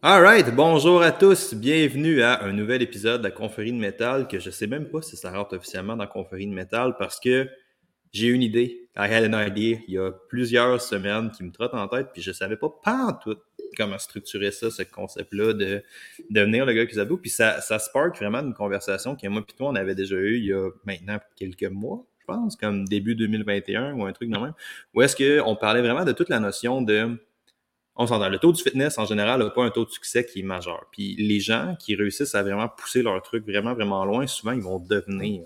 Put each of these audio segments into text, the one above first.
Alright, bonjour à tous, bienvenue à un nouvel épisode de la Confrérie de métal que je sais même pas si ça rentre officiellement dans la Confrérie de métal parce que j'ai une idée. I had an idea il y a plusieurs semaines qui me trotte en tête puis je savais pas pas tout comment structurer ça, ce concept-là de devenir le gars qui s'aboue. Puis ça, ça spark vraiment une conversation que moi et toi on avait déjà eu il y a maintenant quelques mois, je pense, comme début 2021 ou un truc de même, où est-ce qu'on parlait vraiment de toute la notion de on s'entend. Le taux du fitness, en général, n'a pas un taux de succès qui est majeur. Puis les gens qui réussissent à vraiment pousser leur truc vraiment, vraiment loin, souvent, ils vont devenir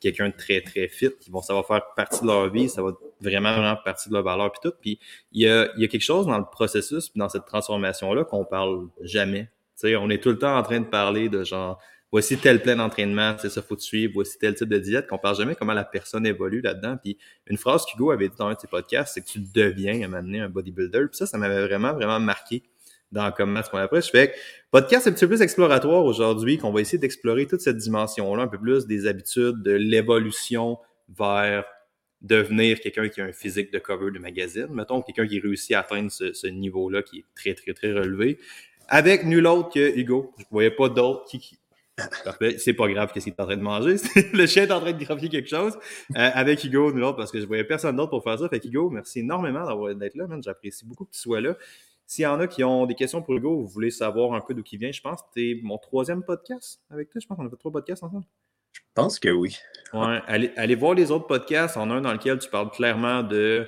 quelqu'un de très, très fit. Ils vont, ça va faire partie de leur vie, ça va vraiment, vraiment partie de leur valeur, puis tout. Puis il y a, quelque chose dans le processus, dans cette transformation-là, qu'on parle jamais. Tu sais, on est tout le temps en train de parler de genre voici tel plein d'entraînement, c'est ça, faut te suivre, voici tel type de diète, qu'on parle jamais comment la personne évolue là-dedans. Puis une phrase qu'Hugo avait dit dans un de ses podcasts, c'est que tu deviens à m'amener un bodybuilder. Puis ça, ça m'avait vraiment, vraiment marqué dans comment ce qu'on après. Je fais que podcast un petit peu plus exploratoire aujourd'hui, qu'on va essayer d'explorer toute cette dimension-là, un peu plus des habitudes, de l'évolution vers devenir quelqu'un qui a un physique de cover de magazine, mettons, quelqu'un qui réussit à atteindre ce, niveau-là qui est très, très, très relevé, avec nul autre que Hugo. Je voyais pas d'autre qui, Parfait. C'est pas grave qu'est-ce qu'il est en train de manger. le chien est en train de graphier quelque chose euh, avec Hugo, nous parce que je voyais personne d'autre pour faire ça. Fait Hugo, merci énormément d'avoir d'être là, man. J'apprécie beaucoup que tu sois là. S'il y en a qui ont des questions pour Hugo, vous voulez savoir un peu d'où il vient, je pense que c'est mon troisième podcast avec toi. Je pense qu'on a fait trois podcasts ensemble. Je pense que oui. Ouais, allez, allez voir les autres podcasts. On a un dans lequel tu parles clairement de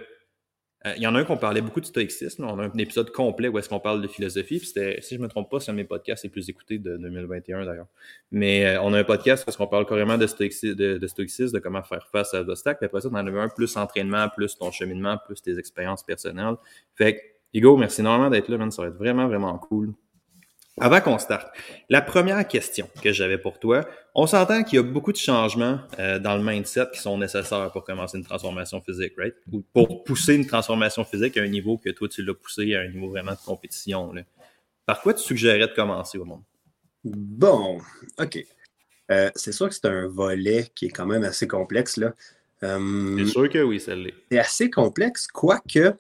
euh, il y en a un qu'on parlait beaucoup de stoïcisme. On a un épisode complet où est-ce qu'on parle de philosophie. Puis si je ne me trompe pas, c'est un de mes podcasts les plus écoutés de 2021 d'ailleurs. Mais euh, on a un podcast où est-ce qu'on parle carrément de, stoïcisme, de, stoïcisme, de comment faire face à l'obstacle. Puis après ça, on en avait un plus entraînement, plus ton cheminement, plus tes expériences personnelles. Fait que, Hugo, merci énormément d'être là, man. Ça va être vraiment, vraiment cool. Avant qu'on starte, la première question que j'avais pour toi, on s'entend qu'il y a beaucoup de changements euh, dans le mindset qui sont nécessaires pour commencer une transformation physique, right? Ou pour pousser une transformation physique à un niveau que toi, tu l'as poussé à un niveau vraiment de compétition. Par quoi tu suggérerais de commencer au monde? Bon, OK. Euh, c'est sûr que c'est un volet qui est quand même assez complexe. Là. Euh, c'est sûr que oui, l'est. C'est assez complexe, quoique,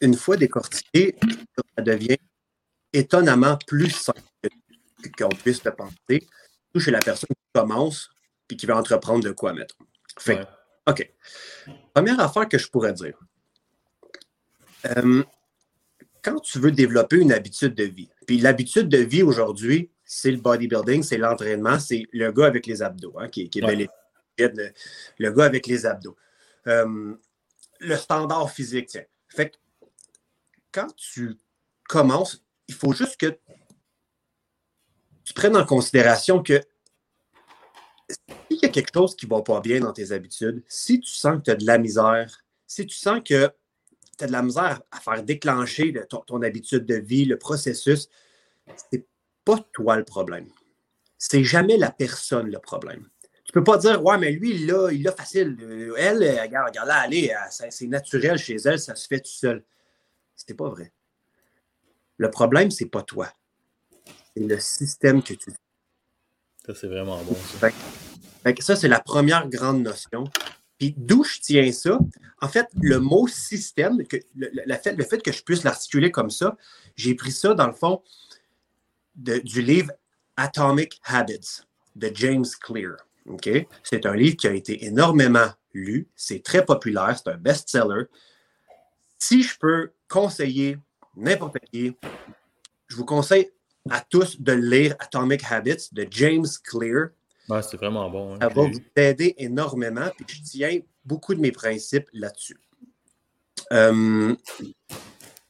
une fois décortiqué, ça devient étonnamment plus simple qu'on puisse le penser, surtout chez la personne qui commence et qui va entreprendre de quoi mettre. Fait OK. Première affaire que je pourrais dire. Euh, quand tu veux développer une habitude de vie, puis l'habitude de vie aujourd'hui, c'est le bodybuilding, c'est l'entraînement, c'est le gars avec les abdos, hein, qui, est le, le, gars avec les abdos. Euh, le standard physique, tiens. Fait que quand tu commences, il faut juste que tu prennes en considération que s'il y a quelque chose qui ne va pas bien dans tes habitudes, si tu sens que tu as de la misère, si tu sens que tu as de la misère à faire déclencher ton, habitude de vie, le processus, c'est pas toi le problème. C'est jamais la personne le problème. Tu peux pas dire, ouais, mais lui, il l'a, il facile. Elle, regarde, regarde là, allez, c'est naturel chez elle, ça se fait tout seul. C'est pas vrai. Le problème, c'est pas toi. C'est le système que tu Ça, c'est vraiment bon. Ça, ça c'est la première grande notion. Puis d'où je tiens ça? En fait, le mot système, que, le, fait, le fait que je puisse l'articuler comme ça, j'ai pris ça dans le fond du livre Atomic Habits de James Clear. C'est un livre qui a été énormément lu, c'est très populaire, c'est un best-seller. Si je peux conseiller n'importe qui. Je vous conseille à tous de lire Atomic Habits de James Clear. c'est vraiment bon. Hein. Ça va vous aider énormément. Puis je tiens beaucoup de mes principes là-dessus. Euh,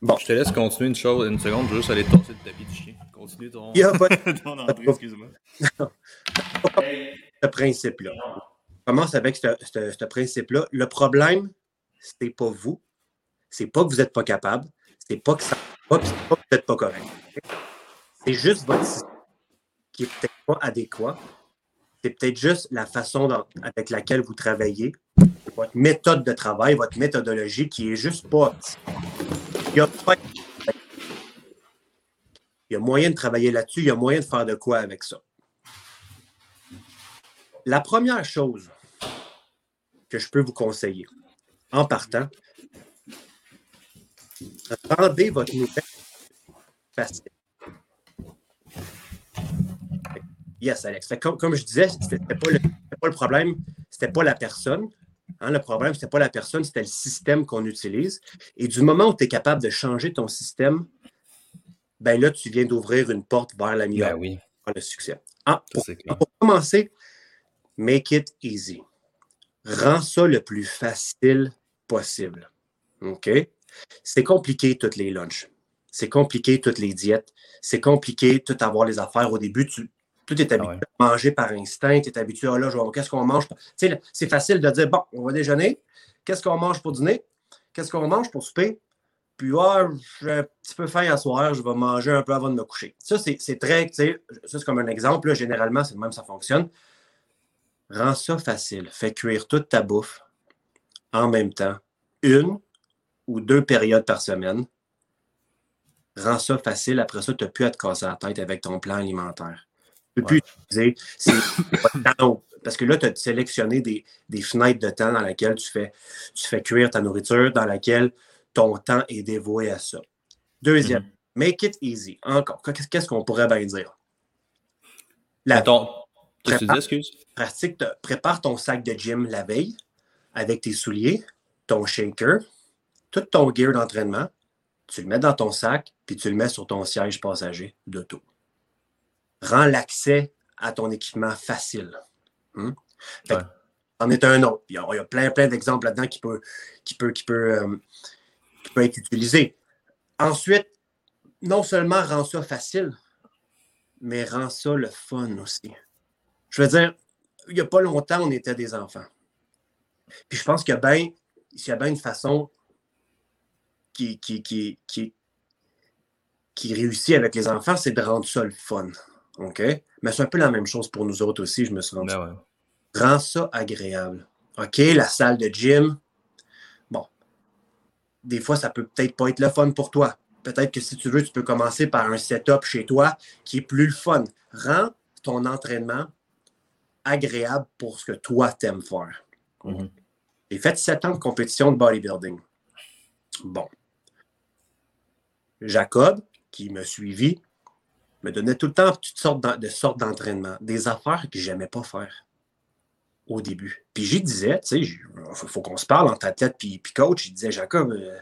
bon. Je te laisse continuer une chose, une seconde. Je vais juste aller tasser le tapis du chien. Continue ton, Il pas... excuse-moi. ce principe-là. commence avec ce, ce principe-là. Le problème, c'est pas vous. C'est pas que vous n'êtes pas capable. C'est pas que ça pas, que vous n'êtes pas correct. C'est juste votre système qui n'est peut-être pas adéquat. C'est peut-être juste la façon avec laquelle vous travaillez, votre méthode de travail, votre méthodologie qui est juste pas. Il y a moyen de travailler là-dessus, il y a moyen de faire de quoi avec ça. La première chose que je peux vous conseiller en partant, rendez votre nouvelle facile. Yes, Alex. comme, comme, je disais, c'était pas, pas, le problème, c'était pas la personne. Hein, le problème, c'était pas la personne, c'était le système qu'on utilise. Et du moment où tu es capable de changer ton système, ben là, tu viens d'ouvrir une porte vers la ben oui. le succès. Ah, pour, pour, commencer, make it easy. Rends ça le plus facile possible. OK? C'est compliqué toutes les lunchs. C'est compliqué toutes les diètes. C'est compliqué tout avoir les affaires. Au début, tu, tout est habitué ah à manger par instinct. Tu es habitué à oh là, qu'est-ce qu'on mange? C'est facile de dire bon, on va déjeuner. Qu'est-ce qu'on mange pour dîner? Qu'est-ce qu'on mange pour souper? Puis, ah, j'ai un petit peu faim à soir, je vais manger un peu avant de me coucher. Ça, c'est très, tu sais, ça, c'est comme un exemple. généralement, c'est même ça fonctionne. Rends ça facile. Fais cuire toute ta bouffe en même temps, une ou deux périodes par semaine. Rends ça facile. Après ça, tu n'as plus à te casser la tête avec ton plan alimentaire. Tu peux plus utiliser. Parce que là, tu as sélectionné des, fenêtres de temps dans lesquelles tu fais, tu fais cuire ta nourriture, dans laquelle ton temps est dévoué à ça. Deuxième, mm-hmm. make it easy. Encore, qu'est-ce qu'on pourrait bien dire? La, prépare, excuse? Pratique, prépare ton sac de gym la veille avec tes souliers, ton shaker, tout ton gear d'entraînement. Tu le mets dans ton sac, puis tu le mets sur ton siège passager d'auto. Rends l'accès à ton équipement facile. Hmm? En est un autre. Il y a, plein, plein d'exemples là-dedans qui peut, qui peut, qui peut, euh, qui peut être utilisé. Ensuite, non seulement rend ça facile, mais rend ça le fun aussi. Je veux dire, il n'y a pas longtemps, on était des enfants. Puis je pense qu'il y a bien, bien une façon qui, qui, qui, qui, qui réussit avec les enfants, c'est de rendre ça le fun. OK? Mais c'est un peu la même chose pour nous autres aussi, je me suis rendu. Ben Rends ça agréable. OK? La salle de gym, bon, des fois, ça peut peut-être pas être le fun pour toi. Peut-être que si tu veux, tu peux commencer par un setup chez toi qui est plus le fun. Rends ton entraînement agréable pour ce que toi t'aimes faire. J'ai fait sept ans de compétition de bodybuilding. Bon. Jacob, qui me suivit, me donnait tout le temps toutes sortes de sortes d'entraînement, des affaires que j'aimais pas faire au début. Puis j'y disais, tu sais, il faut, qu'on se parle entre athlète puis, puis coach. Il disait, Jacob, euh,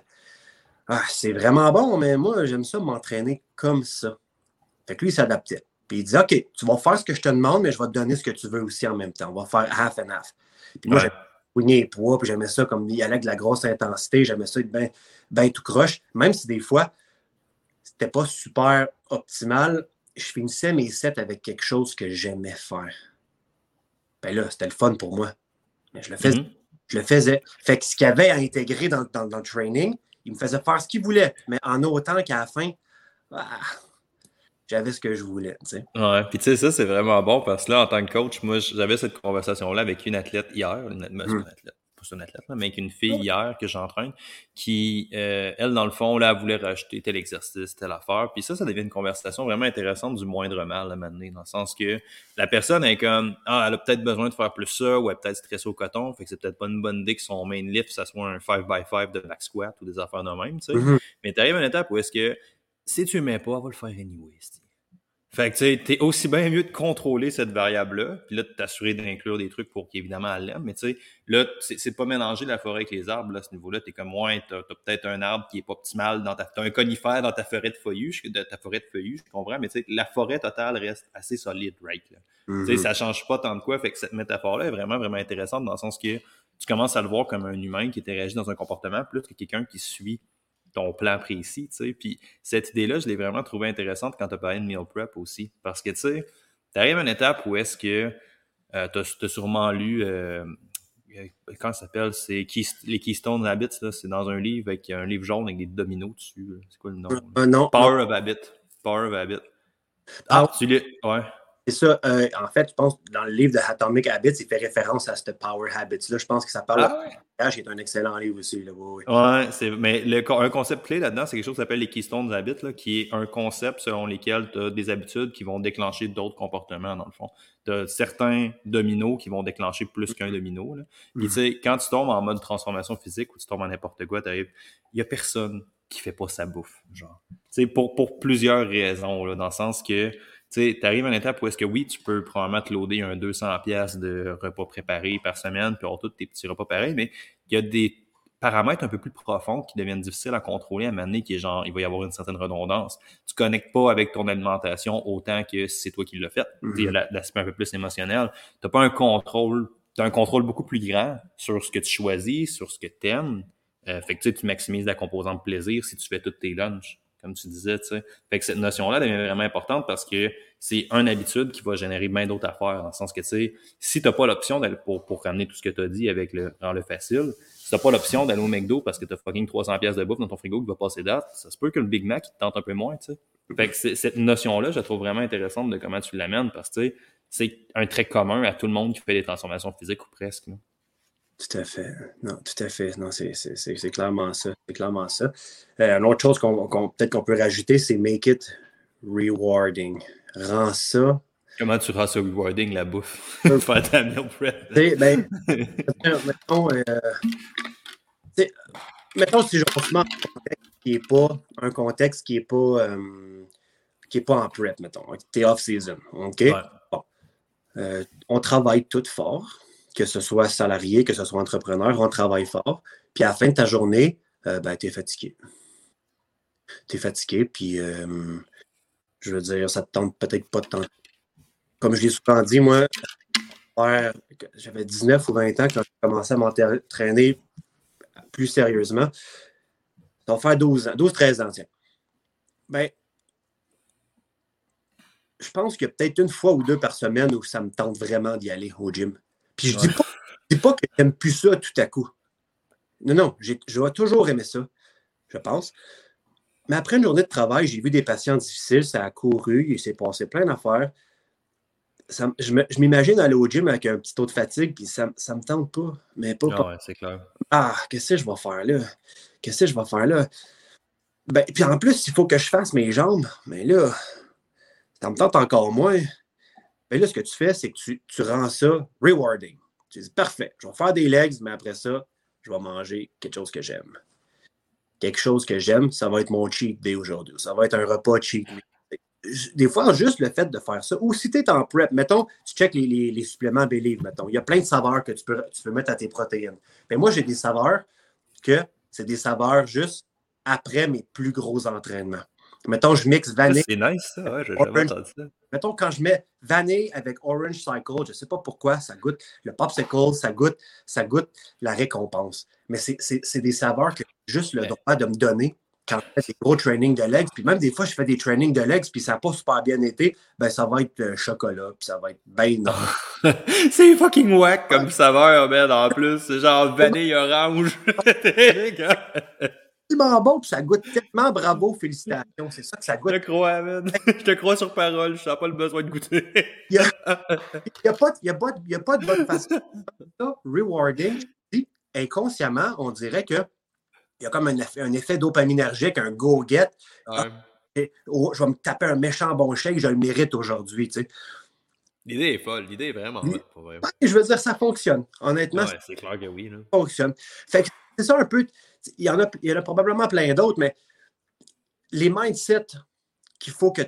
ah, c'est vraiment bon, mais moi, j'aime ça m'entraîner comme ça. Fait que lui, il s'adaptait. Puis il disait, OK, tu vas faire ce que je te demande, mais je vais te donner ce que tu veux aussi en même temps. On va faire half and half. Puis moi, j'aimais les poids, puis j'aimais ça comme il allait avec de la grosse intensité, j'aimais ça être bien tout croche, même si des fois, pas super optimal, je finissais mes sets avec quelque chose que j'aimais faire. Ben là, c'était le fun pour moi. Mais je le faisais. Mm-hmm. Je le faisais. Fait que ce qu'il y avait à intégrer dans, le training, il me faisait faire ce qu'il voulait. Mais en autant qu'à la fin, ah, j'avais ce que je voulais. Ouais, puis tu sais, ça, c'est vraiment bon parce que là, en tant que coach, moi, j'avais cette conversation-là avec une athlète hier, une, mm. athlète, pas une athlète, mais avec une fille hier que j'entraîne, qui, euh, elle, dans le fond, là, elle voulait rajouter tel exercice, telle affaire. Puis ça, ça devient une conversation vraiment intéressante du moindre mal à m'amener, dans le sens que la personne est comme, ah, elle a peut-être besoin de faire plus ça, ou elle est peut-être stressée au coton, fait que c'est peut-être pas une bonne idée que son main lift, ça soit un 5x5 de back squat ou des affaires de même, tu sais. Mm-hmm. Mais t'arrives à une étape où est-ce que, si tu mets pas, elle va le faire anyway, fait que tu t'es aussi bien mieux de contrôler cette variable-là, puis là, de t'assurer d'inclure des trucs pour qu'évidemment elle l'aime. Mais tu sais, là, c'est pas mélanger la forêt avec les arbres, là, à ce niveau-là. T'es comme, ouais, t'as as, peut-être un arbre qui est pas optimal dans ta. T'as un conifère dans ta forêt de feuillus, de ta forêt de feuillus, je comprends, mais tu sais, la forêt totale reste assez solide, right? Là. Tu sais, mm-hmm. ça change pas tant de quoi. Fait que cette métaphore-là est vraiment, vraiment intéressante dans le sens que tu commences à le voir comme un humain qui interagit dans un comportement plus que quelqu'un qui suit ton plan précis, tu sais. Puis cette idée-là, je l'ai vraiment trouvée intéressante quand tu as parlé de meal prep aussi. Parce que, tu sais, tu arrives à une étape où est-ce que euh, tu as, sûrement lu, euh, euh comment ça s'appelle, c'est les Keystone Habits, c'est dans un livre avec un livre jaune avec des dominos dessus. C'est quoi le nom? Euh, non. Power of Habit. Power of Habit. Ah, ah tu l'as, ouais. C'est ça. Euh, en fait, je pense dans le livre de Atomic Habits, il fait référence à ce Power Habits-là. Je pense que ça parle ah, ouais? qui est un excellent livre aussi. Là. Oui, ouais, c'est, mais le, un concept clé là-dedans, c'est quelque chose qui s'appelle les Keystone Habits, là, qui est un concept selon lequel tu as des habitudes qui vont déclencher d'autres comportements, dans le fond. Tu as certains dominos qui vont déclencher plus qu'un domino. Là. Tu sais, quand tu tombes en mode transformation physique ou tu tombes en n'importe quoi, il n'y a personne qui fait pas sa bouffe. Genre. pour, pour plusieurs raisons, là, dans le sens que tu arrives à une étape où est-ce que oui, tu peux probablement te loader un 200$ de repas préparés par semaine, puis avoir tous tes petits repas pareils, mais il y a des paramètres un peu plus profonds qui deviennent difficiles à contrôler à un moment donné, qui est genre, il va y avoir une certaine redondance. Tu connectes pas avec ton alimentation autant que c'est toi qui l'as fait. Il y a l'aspect un peu plus émotionnel. Tu n'as pas un contrôle, tu as un contrôle beaucoup plus grand sur ce que tu choisis, sur ce que tu aimes. Euh, fait que tu maximises la composante plaisir si tu fais tous tes lunchs comme tu disais, tu sais. Fait que cette notion-là devient vraiment importante parce que c'est une habitude qui va générer bien d'autres affaires, dans le sens que, tu sais, si t'as pas l'option d'aller pour, pour ramener tout ce que tu as dit avec le, dans le facile, si t'as pas l'option d'aller au McDo parce que t'as fucking 300 pièces de bouffe dans ton frigo qui va passer date, ça se peut que le Big Mac, il te tente un peu moins, tu sais. Fait que cette notion-là, je la trouve vraiment intéressante de comment tu l'amènes parce que, tu sais, c'est un trait commun à tout le monde qui fait des transformations physiques ou presque. Tout à fait. Non, tout à fait. Non, c'est clairement ça. C'est clairement ça. Euh, une autre chose qu'on peut-être qu'on peut rajouter, c'est make it rewarding. Rends ça. Comment tu rends ça rewarding, la bouffe? Faire ta meal prep. Ben, mettons, euh, mettons, si je reprends un contexte qui n'est pas un contexte qui n'est pas, euh, qui est pas en prep, mettons. T'es off-season. OK? Bon. Euh, on travaille tout fort que ce soit salarié, que ce soit entrepreneur, on travaille fort. Puis à la fin de ta journée, euh, ben, tu es fatigué. Tu es fatigué, puis euh, je veux dire, ça te tente peut-être pas de temps. Comme je l'ai souvent dit, moi, j'avais 19 ou 20 ans quand j'ai commencé à m'entraîner plus sérieusement. Ça va faire 12 ans, 12-13 ans, tiens. Ben, je pense qu'il y a peut-être une fois ou deux par semaine où ça me tente vraiment d'y aller au gym. Puis je ne dis, pas que j'aime plus ça tout à coup. Non, non, je vais toujours aimer ça, je pense. Mais après une journée de travail, j'ai vu des patients difficiles, ça a couru, il s'est passé plein d'affaires. je m'imagine aller au gym avec un petit taux de fatigue, puis ça ne me tente pas. Mais pas. Ah, c'est clair. Ah, qu'est-ce que je vais faire là? Qu'est-ce que je vais faire là? Ben, puis en plus, il faut que je fasse mes jambes. Mais là, ça me tente encore moins. Mais là, ce que tu fais, c'est que tu, rends ça rewarding. Tu dis, parfait, je vais faire des legs, mais après ça, je vais manger quelque chose que j'aime. Quelque chose que j'aime, ça va être mon cheat day aujourd'hui. Ça va être un repas cheat Des fois, juste le fait de faire ça, ou si tu es en prep, mettons, tu checkes les, suppléments Believe, mettons. Il y a plein de saveurs que tu peux, tu peux mettre à tes protéines. Mais moi, j'ai des saveurs que c'est des saveurs juste après mes plus gros entraînements. Mettons, je mixe vanille. C'est nice, ça, ouais, j'ai jamais entendu ça. Mettons, quand je mets vanille avec Orange Cycle, je ne sais pas pourquoi, ça goûte le popsicle, ça goûte, ça goûte la récompense. Mais c'est des saveurs que juste le droit de me donner quand je fais des gros trainings de legs. Puis même des fois, je fais des trainings de legs, puis ça n'a pas super bien été, ben ça va être chocolat, puis ça va être bien c'est fucking whack comme saveur, ben, en plus. C'est genre vanille orange. bon, puis ça goûte tellement bravo, félicitations. C'est ça que ça goûte. Je te crois, man. Je te crois sur parole, je n'ai pas le besoin de goûter. Il n'y a, a, pas, a, a, pas de bonne façon. Rewarding, inconsciemment, on dirait qu'il y a comme un effet, un effet dopaminergique, un go-get. Ah, oh, je vais me taper un méchant bon shake, je le mérite aujourd'hui. Tu sais. L'idée est folle, l'idée est vraiment. Pour vrai. Je veux dire, ça fonctionne. Honnêtement, c'est clair que oui. Là. Ça fonctionne. Fait que c'est ça un peu il y, en a, il y en a probablement plein d'autres, mais les mindsets qu'il faut que,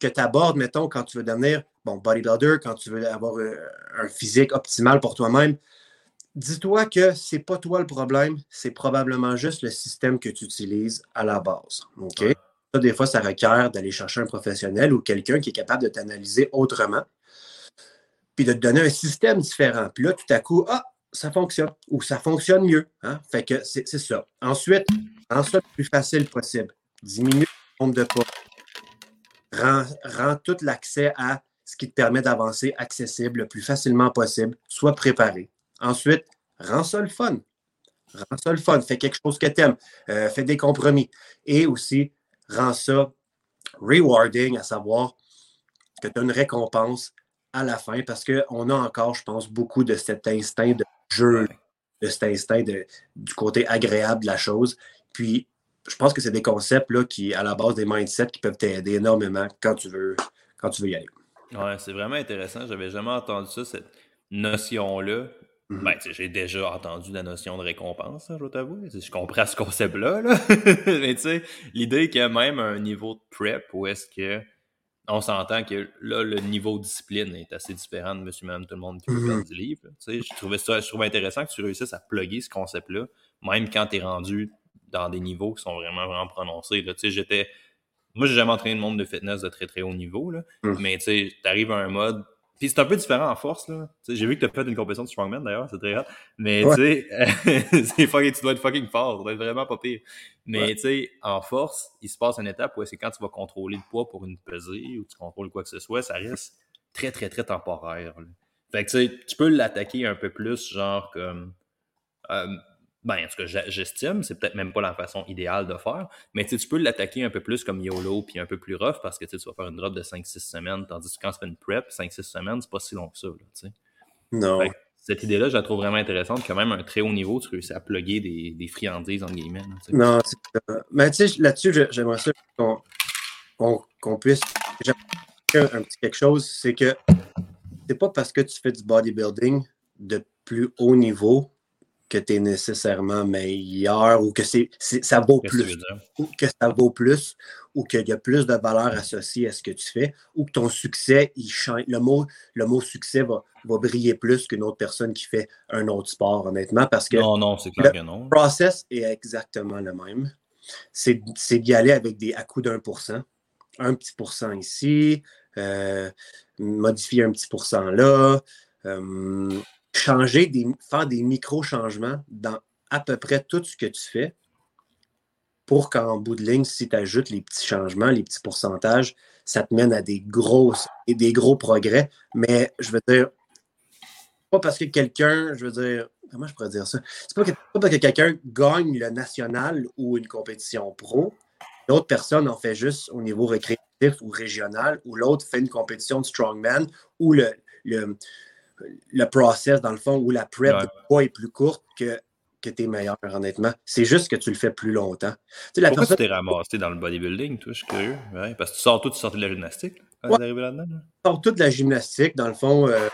que tu abordes, mettons, quand tu veux devenir bon, bodybuilder, quand tu veux avoir euh, un physique optimal pour toi-même, dis-toi que c'est pas toi le problème, c'est probablement juste le système que tu utilises à la base. OK? des fois, ça requiert d'aller chercher un professionnel ou quelqu'un qui est capable de t'analyser autrement, puis de te donner un système différent. Puis là, tout à coup, ah, ça fonctionne ou ça fonctionne mieux. Hein? Fait que c'est ça. Ensuite, rends ça le plus facile possible. Diminue le nombre de pas. Rends, tout l'accès à ce qui te permet d'avancer accessible le plus facilement possible. Sois préparé. Ensuite, rends ça le fun. Rends ça le fun. Fais quelque chose que tu aimes. Euh, fais des compromis. Et aussi, rends ça rewarding, à savoir que tu as une récompense à la fin parce qu'on a encore, je pense, beaucoup de cet instinct de jeu, de cet instinct du côté agréable de la chose. Puis, je pense que c'est des concepts là, qui, à la base des mindsets, qui peuvent t'aider énormément quand tu veux, quand tu veux y aller. Ouais, c'est vraiment intéressant. J'avais jamais entendu ça, cette notion-là. Mm-hmm. Ben, j'ai déjà entendu la notion de récompense, hein, je t'avoue. Je comprends ce concept-là. Là. Mais tu sais, l'idée qu'il y a même un niveau de prep où est-ce que on s'entend que là, le niveau de discipline est assez différent de monsieur, madame, tout le monde qui veut faire mhm. du livre. Je trouvais ça je trouvais intéressant que tu réussisses à plugger ce concept-là, même quand tu es rendu dans des niveaux qui sont vraiment, vraiment prononcés. J'étais. Moi, j'ai jamais entraîné le monde de fitness de très très haut niveau, là, mhm. mais tu arrives à un mode puis c'est un peu différent en force, là. J'ai vu que tu as fait une compétition de strongman, d'ailleurs, c'est très rare. Mais, tu sais, c'est fucking, tu dois être fucking fort, tu dois être vraiment pas pire. Mais, tu sais, en force, il se passe une étape où c'est quand tu vas contrôler le poids pour une pesée ou tu contrôles quoi que ce soit, ça reste très, très, très temporaire. Fait que, tu sais, tu peux l'attaquer un peu plus, genre, comme... Euh, ben, en tout cas, j'estime, c'est peut-être même pas la façon idéale de faire, mais tu peux l'attaquer un peu plus comme YOLO puis un peu plus rough parce que tu vas faire une drop de 5-6 semaines, tandis que quand tu fais une prep, 5-6 semaines, c'est pas si long que ça. Là, non. cette idée-là, je la trouve vraiment intéressante. Quand même, un très haut niveau, tu réussis à plugger des, des friandises, en guillemets. non, c'est ça. Mais tu sais, là-dessus, j'aimerais ça qu'on puisse. Un petit quelque chose, c'est que c'est pas parce que tu fais du bodybuilding de plus haut niveau que tu es nécessairement meilleur ou que c'est, ça vaut plus. Ou que ça vaut plus ou qu'il y a plus de valeur associée à ce que tu fais ou que ton succès, il change. Le mot, le mot succès va, va briller plus qu'une autre personne qui fait un autre sport, honnêtement, parce que non, non, c'est clair le que non. process est exactement le même. C'est, d'y aller avec des à coups d'un pour cent. Un petit pourcent ici, euh, modifier un petit pourcent là. Euh, changer, des, faire des micro-changements dans à peu près tout ce que tu fais pour qu'en bout de ligne, si tu ajoutes les petits changements, les petits pourcentages, ça te mène à des grosses et des gros progrès. Mais je veux dire, pas parce que quelqu'un, je veux dire, comment je pourrais dire ça? C'est pas, pas parce que quelqu'un gagne le national ou une compétition pro. L'autre personne en fait juste au niveau récréatif ou régional, ou l'autre fait une compétition de strongman, ou le, le, le process, dans le fond, où la prep de poids est plus courte que, que tes meilleurs, honnêtement. C'est juste que tu le fais plus longtemps. Tu sais, Pourquoi tu t'es ramassé dans le bodybuilding, toi? Je suis curieux. parce que tu sors tout, tu sortais de la gymnastique quand là-dedans? Je sors tout de la gymnastique. Dans le fond, euh,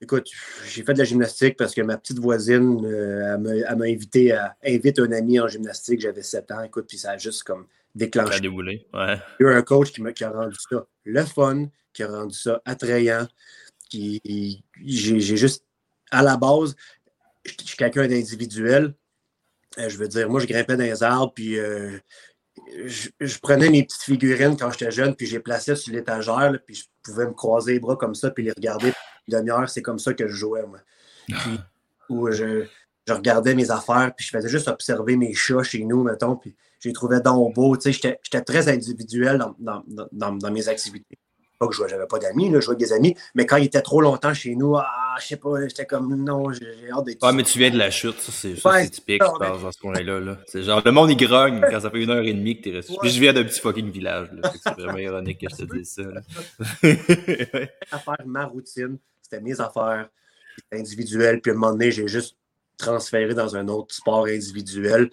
écoute, j'ai fait de la gymnastique parce que ma petite voisine, euh, elle m'a invité à inviter un ami en gymnastique. J'avais 7 ans, écoute, puis ça a juste comme déclenché. A ouais. Il y a eu un coach qui, qui a rendu ça le fun, qui a rendu ça attrayant j'ai juste, à la base, je suis quelqu'un d'individuel. Euh, je veux dire, moi, je grimpais dans les arbres, puis euh, je, prenais mes petites figurines quand j'étais jeune, puis je les plaçais sur l'étagère, puis je pouvais me croiser les bras comme ça, puis les regarder une demi-heure. C'est comme ça que je jouais, moi. Puis, où je, regardais mes affaires, puis je faisais juste observer mes chats chez nous, mettons, puis je les trouvais dans beau. Tu sais, j'étais très individuel dans mes activités. Pas que je n'avais pas d'amis, je jouais avec des amis, mais quand il était trop longtemps chez nous, ah, je sais pas, j'étais comme non, j'ai hâte d'être. Ah, mais tu viens de la chute, ça, c'est typique, je pense, dans ce point-là. Là. C'est genre, le monde, il grogne quand ça fait une heure et demie que t'es resté. Puis je viens d'un petit fucking village, là. C'est vraiment ironique que je te dise ça, là. ma routine, c'était mes affaires individuelles, puis à un moment donné, j'ai juste transféré dans un autre sport individuel.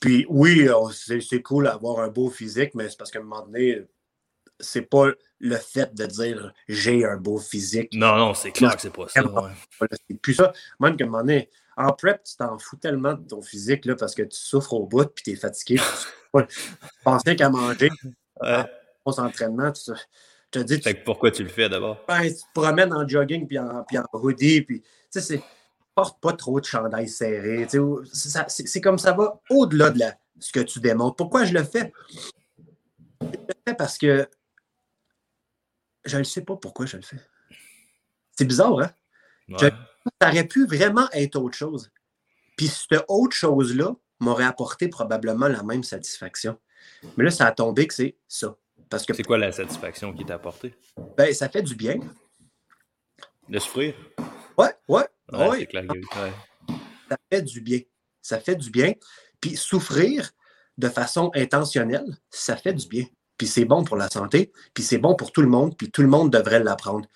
Puis oui, oh, c'est cool d'avoir un beau physique, mais c'est parce qu'à un moment donné, c'est pas le fait de dire j'ai un beau physique. Non, non, c'est clair que c'est pas ça. C'est plus ça. Même qu'à un moment donné, en prep, tu t'en fous tellement de ton physique là, parce que tu souffres au bout puis tu es fatigué. tu penses qu'à manger. Ouais. Ton entraînement, tu te dis. Fait pourquoi tu le fais d'abord? Ben, tu te promènes en jogging puis en, puis en hoodie. Puis, tu sais, porte pas trop de chandail serré. C'est comme ça va au-delà de ce que tu démontres. Pourquoi je le fais? Je le fais parce que je ne sais pas pourquoi je le fais. C'est bizarre, hein? Ça aurait pu vraiment être autre chose. Puis cette autre chose-là m'aurait apporté probablement la même satisfaction. Mais là, ça a tombé que c'est ça. Parce que... C'est quoi la satisfaction qui t'a apporté? Ben, ça fait du bien. De souffrir? Ouais, ouais. ouais, Ça fait du bien. Ça fait du bien. Puis souffrir de façon intentionnelle, ça fait du bien puis c'est bon pour la santé, puis c'est bon pour tout le monde, puis tout le monde devrait l'apprendre.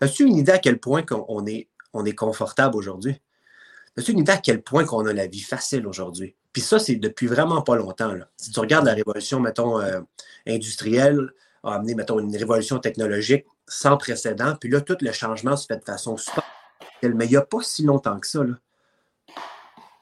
As-tu une idée à quel point on est, on est confortable aujourd'hui? As-tu une idée à quel point qu'on a la vie facile aujourd'hui? Puis ça, c'est depuis vraiment pas longtemps. Si tu regardes la révolution, mettons, euh, industrielle, a amené, mettons, une révolution technologique sans précédent, puis là, tout le changement se fait de façon super. Mais il n'y a pas si longtemps que ça.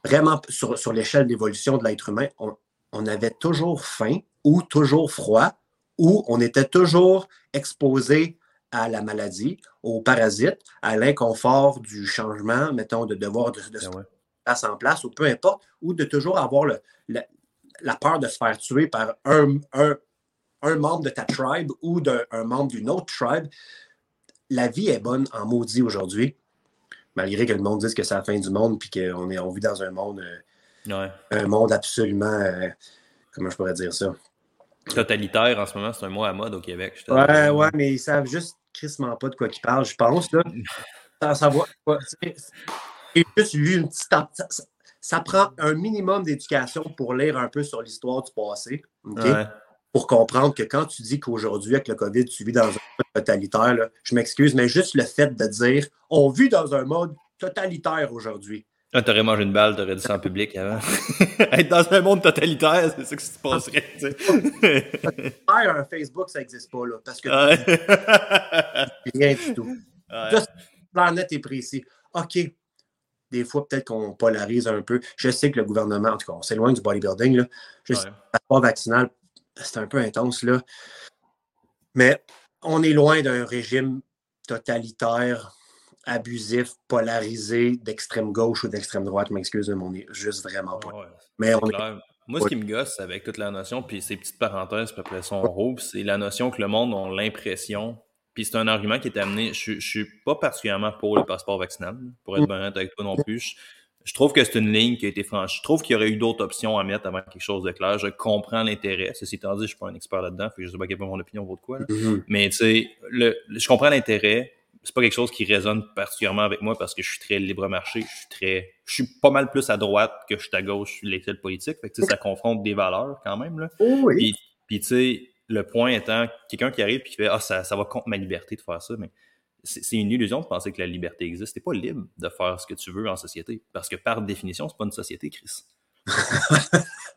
Vraiment, sur, l'échelle d'évolution de l'être humain, on avait toujours faim ou toujours froid où on était toujours exposé à la maladie, aux parasites, à l'inconfort du changement, mettons, de devoir de, de se Ben ouais. place en place, ou peu importe, ou de toujours avoir le- le- la peur de se faire tuer par un, un- un membre de ta tribe ou d'un un membre d'une autre tribe. La vie est bonne en maudit aujourd'hui, malgré que le monde dise que c'est la fin du monde puis qu'on est, on vit dans un monde, euh, Ouais. un monde absolument, euh, comment je pourrais dire ça? Totalitaire, en ce moment, c'est un mot à mode au Québec. je Ouais, ouais, mais ils savent juste crissement pas de quoi ils parlent, je pense. Là. Sans savoir quoi. J'ai juste une petite. Ça, ça- ça prend un minimum d'éducation pour lire un peu sur l'histoire du passé. OK? Ouais. Pour comprendre que quand tu dis qu'aujourd'hui, avec le COVID, tu vis dans un mode totalitaire, là, je m'excuse, mais juste le fait de dire on vit dans un mode totalitaire aujourd'hui. Ah, t'aurais mangé une balle, t'aurais dit ça en public avant. Être dans un monde totalitaire, c'est ça qui se passerait. Faire un Facebook, ça n'existe pas, là, parce que Ouais. rien du tout. Ouais. Juste net et précis. OK. Des fois, peut-être qu'on polarise un peu. Je sais que le gouvernement, en tout cas, on s'éloigne du bodybuilding. Là. Je sais que le passeport vaccinal, c'est un peu intense. Là. Mais on est loin d'un régime totalitaire, abusif, polarisé, d'extrême gauche ou d'extrême droite. Je m'excuse, mais on est juste vraiment pas. Ouais. Mais est. Moi, ce qui me gosse avec toute la notion, puis ces petites parenthèses, puis après ça, on c'est la notion que le monde a l'impression, puis c'est un argument qui est amené, je, je suis pas particulièrement pour le passeport vaccinal, pour être bien honnête avec toi non plus. Je, je trouve que c'est une ligne qui a été franchie. Je trouve qu'il y aurait eu d'autres options à mettre avant quelque chose de clair. Je comprends l'intérêt. Ceci étant dit, je suis pas un expert là-dedans, fait que je sais pas à quel point mon opinion vaut de quoi. Mhm. Mais tu sais, le- je comprends l'intérêt. C'est pas quelque chose qui résonne particulièrement avec moi parce que je suis très libre marché. Je suis très, je suis pas mal plus à droite que je suis à gauche sur l'échelle politique. Fait que tu sais, ça confronte des valeurs quand même là. Oh oui. Puis, puis tu sais, le point étant, quelqu'un qui arrive et qui fait ah ça, ça va contre ma liberté de faire ça, mais c'est une illusion de penser que la liberté existe. T'es pas libre de faire ce que tu veux en société parce que par définition c'est pas une société, Chris.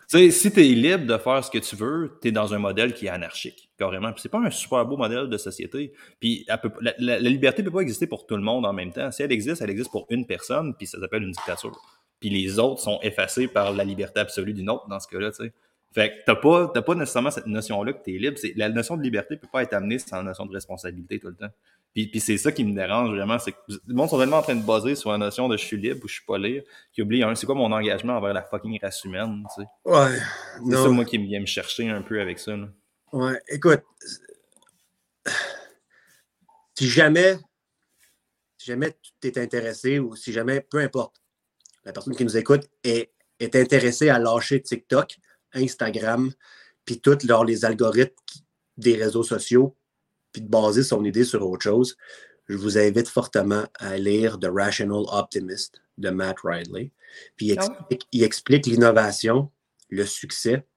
Tu sais, si tu es libre de faire ce que tu veux, tu es dans un modèle qui est anarchique, carrément. Puis c'est pas un super beau modèle de société. Puis la, la- la liberté peut pas exister pour tout le monde en même temps. Si elle existe, elle existe pour une personne, puis ça s'appelle une dictature. Puis les autres sont effacés par la liberté absolue d'une autre dans ce cas-là, tu sais. Fait que t'as pas, pas nécessairement cette notion-là que t'es libre. C'est, la notion de liberté peut pas être amenée sans la notion de responsabilité tout le temps. Puis, puis c'est ça qui me dérange vraiment, c'est que le monde sont tellement en train de baser sur la notion de je suis libre ou je suis pas libre, qu'ils oublient, un, c'est quoi mon engagement envers la fucking race humaine, tu sais? Ouais. C'est ça, moi, qui vient me chercher un peu avec ça. Là. Ouais, écoute, si jamais, si jamais tu es intéressé ou si jamais, peu importe, la personne qui nous écoute est, est intéressée à lâcher TikTok, Instagram, puis tous leurs- les algorithmes des réseaux sociaux, puis de baser son idée sur autre chose, je vous invite fortement à lire The Rational Optimist de Matt Ridley. Puis il Ah explique, il explique l'innovation, le succès,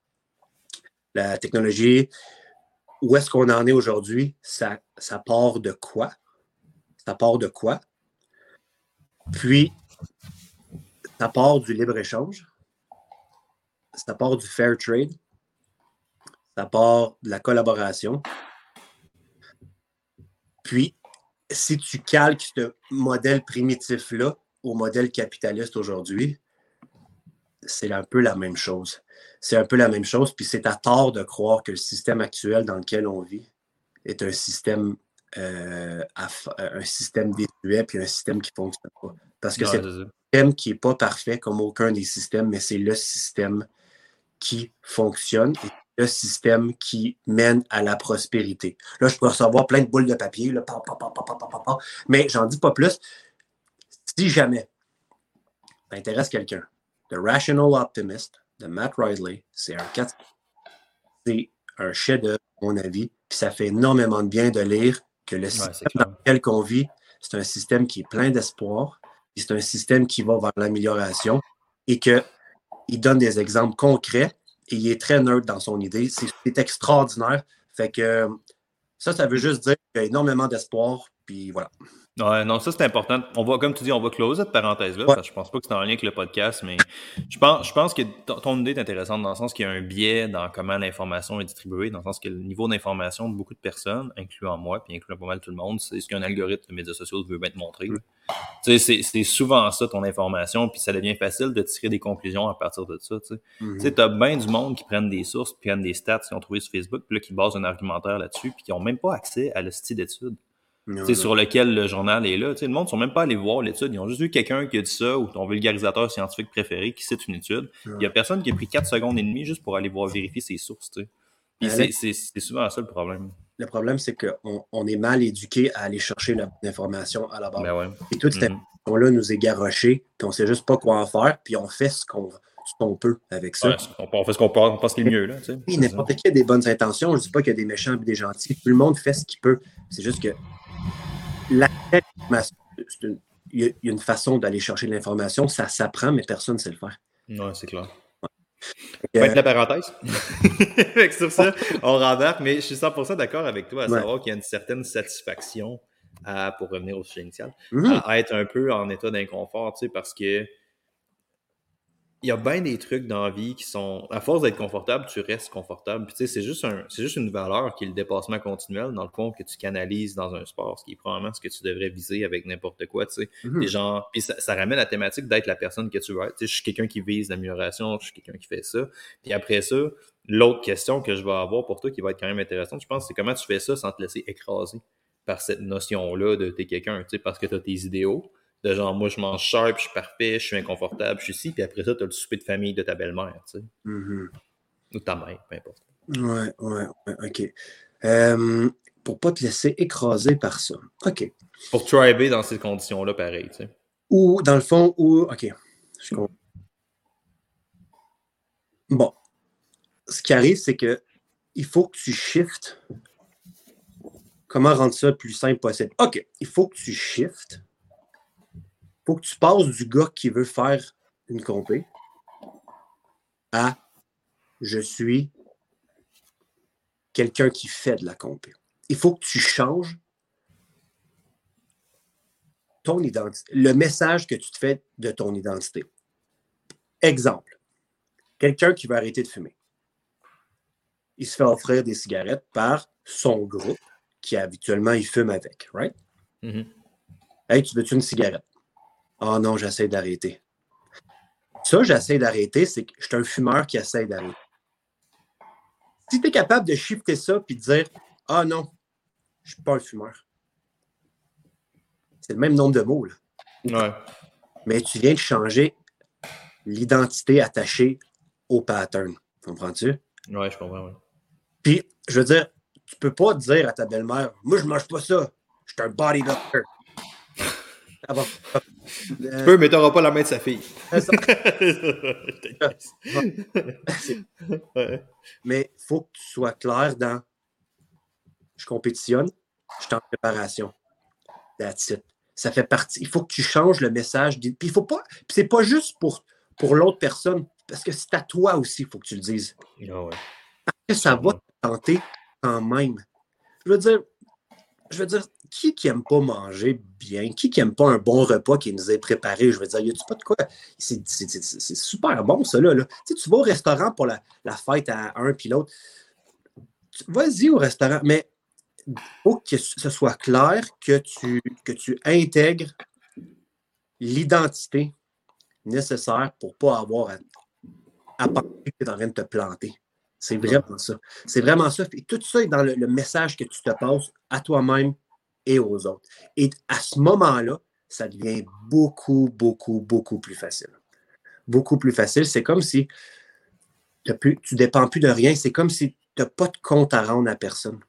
la technologie, où est-ce qu'on en est aujourd'hui, ça, ça part de quoi? Ça part de quoi? Puis, ça part du libre-échange, ça part du fair trade, ça part de la collaboration. Puis, si tu calques ce modèle primitif-là au modèle capitaliste aujourd'hui, c'est un peu la même chose. C'est un peu la même chose, puis c'est à tort de croire que le système actuel dans lequel on vit est un système, euh, un système désuet, puis un système qui ne fonctionne pas. Parce que c'est un système qui n'est pas parfait comme aucun des systèmes, mais c'est le système qui fonctionne et le système qui mène à la prospérité. Là, je peux recevoir plein de boules de papier, pa, pa, pa, mais j'en dis pas plus. Si jamais ça intéresse quelqu'un, The Rational Optimist de Matt Riley, c'est un C'est un chef-d'œuvre, à mon avis, puis ça fait énormément de bien de lire que le système dans lequel on vit, c'est un système qui est plein d'espoir, c'est un système qui va vers l'amélioration et qu'il donne des exemples concrets il est très neutre dans son idée. C'est extraordinaire. Fait que ça, ça veut juste dire qu'il y a énormément d'espoir, Puis voilà. Ouais, non, ça c'est important. On va, comme tu dis, on va close cette parenthèse-là, parce que je pense pas que c'est en lien avec le podcast, mais je pense, je pense que ton idée est intéressante dans le sens qu'il y a un biais dans comment l'information est distribuée, dans le sens que le niveau d'information de beaucoup de personnes, incluant moi, puis incluant pas mal tout le monde, c'est ce qu'un algorithme de médias sociaux veut bien te montrer. Tu sais, c'est souvent ça ton information, puis ça devient facile de tirer des conclusions à partir de ça. Tu sais, mm -hmm. tu as bien du monde qui prennent des sources, puis prennent des stats qu'ils ont trouvées sur Facebook, puis là, qui basent un argumentaire là-dessus, puis qui ont même pas accès à le style d'études sur lequel le journal est là. le monde ne sont même pas allés voir l'étude. Ils ont juste vu quelqu'un qui a dit ça ou ton vulgarisateur scientifique préféré qui cite une étude. Il n'y a personne qui a pris 4 secondes et demie juste pour aller voir vérifier ses sources. C'est souvent ça le problème. Le problème, c'est qu'on on est mal éduqué à aller chercher l'information à la base. Ben ouais. Et toute cette mm-hmm. information-là nous est garochée, puis on ne sait juste pas quoi en faire, puis on fait ce qu'on qu'on peut avec ça. Ouais, on fait ce qu'on peut, on pense qu'il est mieux. Là, n'importe qui a des bonnes intentions. Je ne dis pas qu'il y a des méchants et des gentils. Tout le monde fait ce qu'il peut. C'est juste que il y, a une façon d'aller chercher l'information, ça s'apprend, mais personne ne sait le faire. Oui, c'est clair. De la parenthèse. sur ça, on rembarque, mais je suis 100% d'accord avec toi à savoir qu'il y a une certaine satisfaction à, pour revenir au sujet initial, Mm-hmm. à être un peu en état d'inconfort, tu sais, parce que il y a bien des trucs dans la vie qui sont. À force d'être confortable, tu restes confortable. Puis tu sais, c'est juste, un, c'est juste une valeur qui est le dépassement continuel, dans le fond, que tu canalises dans un sport, ce qui est probablement ce que tu devrais viser avec n'importe quoi. Tu sais. Mhm. Des gens. Puis ça, ça ramène la thématique d'être la personne que tu veux être. Tu sais, je suis quelqu'un qui vise l'amélioration, je suis quelqu'un qui fait ça. Puis après ça, l'autre question que je vais avoir pour toi qui va être quand même intéressante, je pense, c'est comment tu fais ça sans te laisser écraser par cette notion-là de t'es quelqu'un, tu sais, parce que tu as tes idéaux de genre moi je mange sharp, je suis parfait, je suis inconfortable, je suis ici, puis après ça, tu as le souper de famille de ta belle-mère, tu sais. Mm-hmm. Ou ta mère, peu importe. Ouais, ouais, ouais, ok. Euh, pour pas te laisser écraser par ça. OK. Pour triber dans ces conditions-là, pareil, tu sais. Ou dans le fond, ou. OK. Je comprends. Bon. Ce qui arrive, c'est que il faut que tu shiftes. Comment rendre ça le plus simple possible? OK. Il faut que tu shiftes faut que tu passes du gars qui veut faire une compé à je suis quelqu'un qui fait de la compé. Il faut que tu changes ton identité, le message que tu te fais de ton identité. Exemple, quelqu'un qui veut arrêter de fumer. Il se fait offrir des cigarettes par son groupe qui habituellement il fume avec, right? Mm-hmm. Hey, tu veux-tu une cigarette? Ah oh non, j'essaie d'arrêter. Ça, j'essaie d'arrêter, c'est que je suis un fumeur qui essaie d'arrêter. Si tu es capable de shifter ça et de dire Ah non, je ne suis pas un fumeur. C'est le même nombre de mots. Là. Ouais. Mais tu viens de changer l'identité attachée au pattern. Comprends-tu? Ouais, je comprends. Ouais. Puis, je veux dire, tu peux pas dire à ta belle-mère Moi, je mange pas ça. Je suis un bodybuilder. Ah bon. Tu peux, mais tu n'auras pas la main de sa fille. ouais. Mais il faut que tu sois clair dans je compétitionne, je suis en préparation. That's it. Ça fait partie. Il faut que tu changes le message. Puis il faut pas. Puis c'est pas juste pour, pour l'autre personne, parce que c'est à toi aussi, il faut que tu le dises. Ouais. Parce que ça va te tenter quand même. Je veux dire, je veux dire, qui qui aime pas manger bien? Qui qui aime pas un bon repas qui nous est préparé? Je veux dire, y a-tu pas de quoi? C'est super bon, ça, là. Tu, sais, tu vas au restaurant pour la, la fête à un puis l'autre. Vas-y au restaurant, mais il faut que ce soit clair que tu, que tu intègres l'identité nécessaire pour ne pas avoir à, à penser que tu es en train de te planter. C'est vraiment ça. C'est vraiment ça. Et tout ça est dans le, le message que tu te passes à toi-même et aux autres. Et à ce moment-là, ça devient beaucoup, beaucoup, beaucoup plus facile. Beaucoup plus facile. C'est comme si tu ne dépends plus de rien. C'est comme si tu n'as pas de compte à rendre à personne.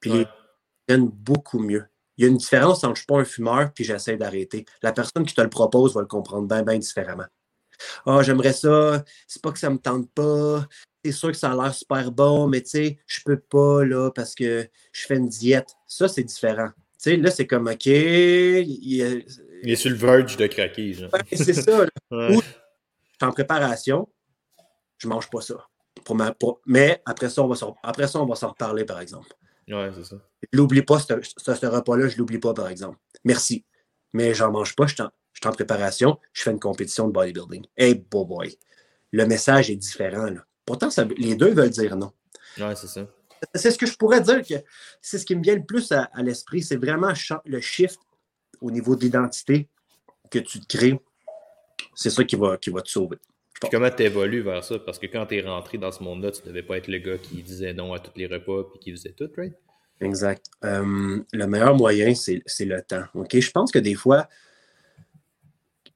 Puis ouais. les gens beaucoup mieux. Il y a une différence entre je ne suis pas un fumeur puis j'essaie d'arrêter. La personne qui te le propose va le comprendre bien, bien différemment. Ah, oh, j'aimerais ça, c'est pas que ça me tente pas, c'est sûr que ça a l'air super bon, mais tu sais, je peux pas, là, parce que je fais une diète. Ça, c'est différent. Tu sais, là, c'est comme, OK. Il, est... il est sur le verge de craquer. Ouais, c'est ça. ouais. Ou, je suis en préparation, je mange pas ça. Pour ma, pour... Mais après ça, on va s'en, après ça, on va s'en reparler, par exemple. Ouais, c'est ça. Je l'oublie pas, ce, ce, repas-là, je l'oublie pas, par exemple. Merci. Mais j'en mange pas, je suis en, préparation, je fais une compétition de bodybuilding. Hey, boy, boy. Le message est différent. Là. Pourtant, ça, les deux veulent dire non. Ouais, c'est ça. C'est ce que je pourrais dire que c'est ce qui me vient le plus à, l'esprit. C'est vraiment le shift au niveau d'identité que tu te crées. C'est ça qui va, qui va te sauver. comment tu évolues vers ça? Parce que quand tu es rentré dans ce monde-là, tu ne devais pas être le gars qui disait non à tous les repas et qui faisait tout, right? Exact. Euh, le meilleur moyen, c'est le temps. OK? Je pense que des fois,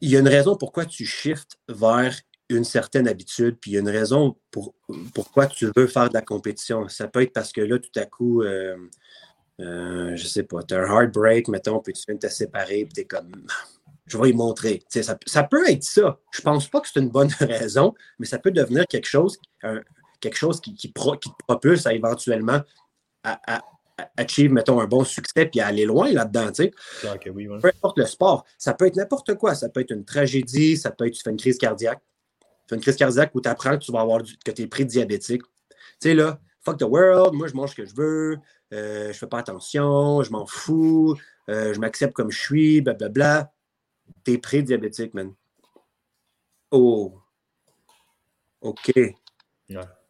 il y a une raison pourquoi tu shifts vers une certaine habitude, puis il y a une raison pour, pourquoi tu veux faire de la compétition. Ça peut être parce que là, tout à coup, euh, euh, je sais pas, tu as un heartbreak, mettons, puis tu viens de te séparer, puis tu es comme, je vais y montrer. Ça, ça, peut être ça. Je pense pas que c'est une bonne raison, mais ça peut devenir quelque chose, quelque chose qui, qui, te propulse à éventuellement à, achieve, mettons, un bon succès puis à aller loin là-dedans. Peu importe le sport, ça peut être n'importe quoi. Ça peut être une tragédie, ça peut être tu fais une crise cardiaque. Tu fais une crise cardiaque où tu apprends que tu vas avoir que tu es pré-diabétique. Tu sais, là, fuck the world, moi je mange ce que je veux, euh, je fais pas attention, je m'en fous, euh, je m'accepte comme je suis, blablabla. T'es pré-diabétique, man. Oh. OK.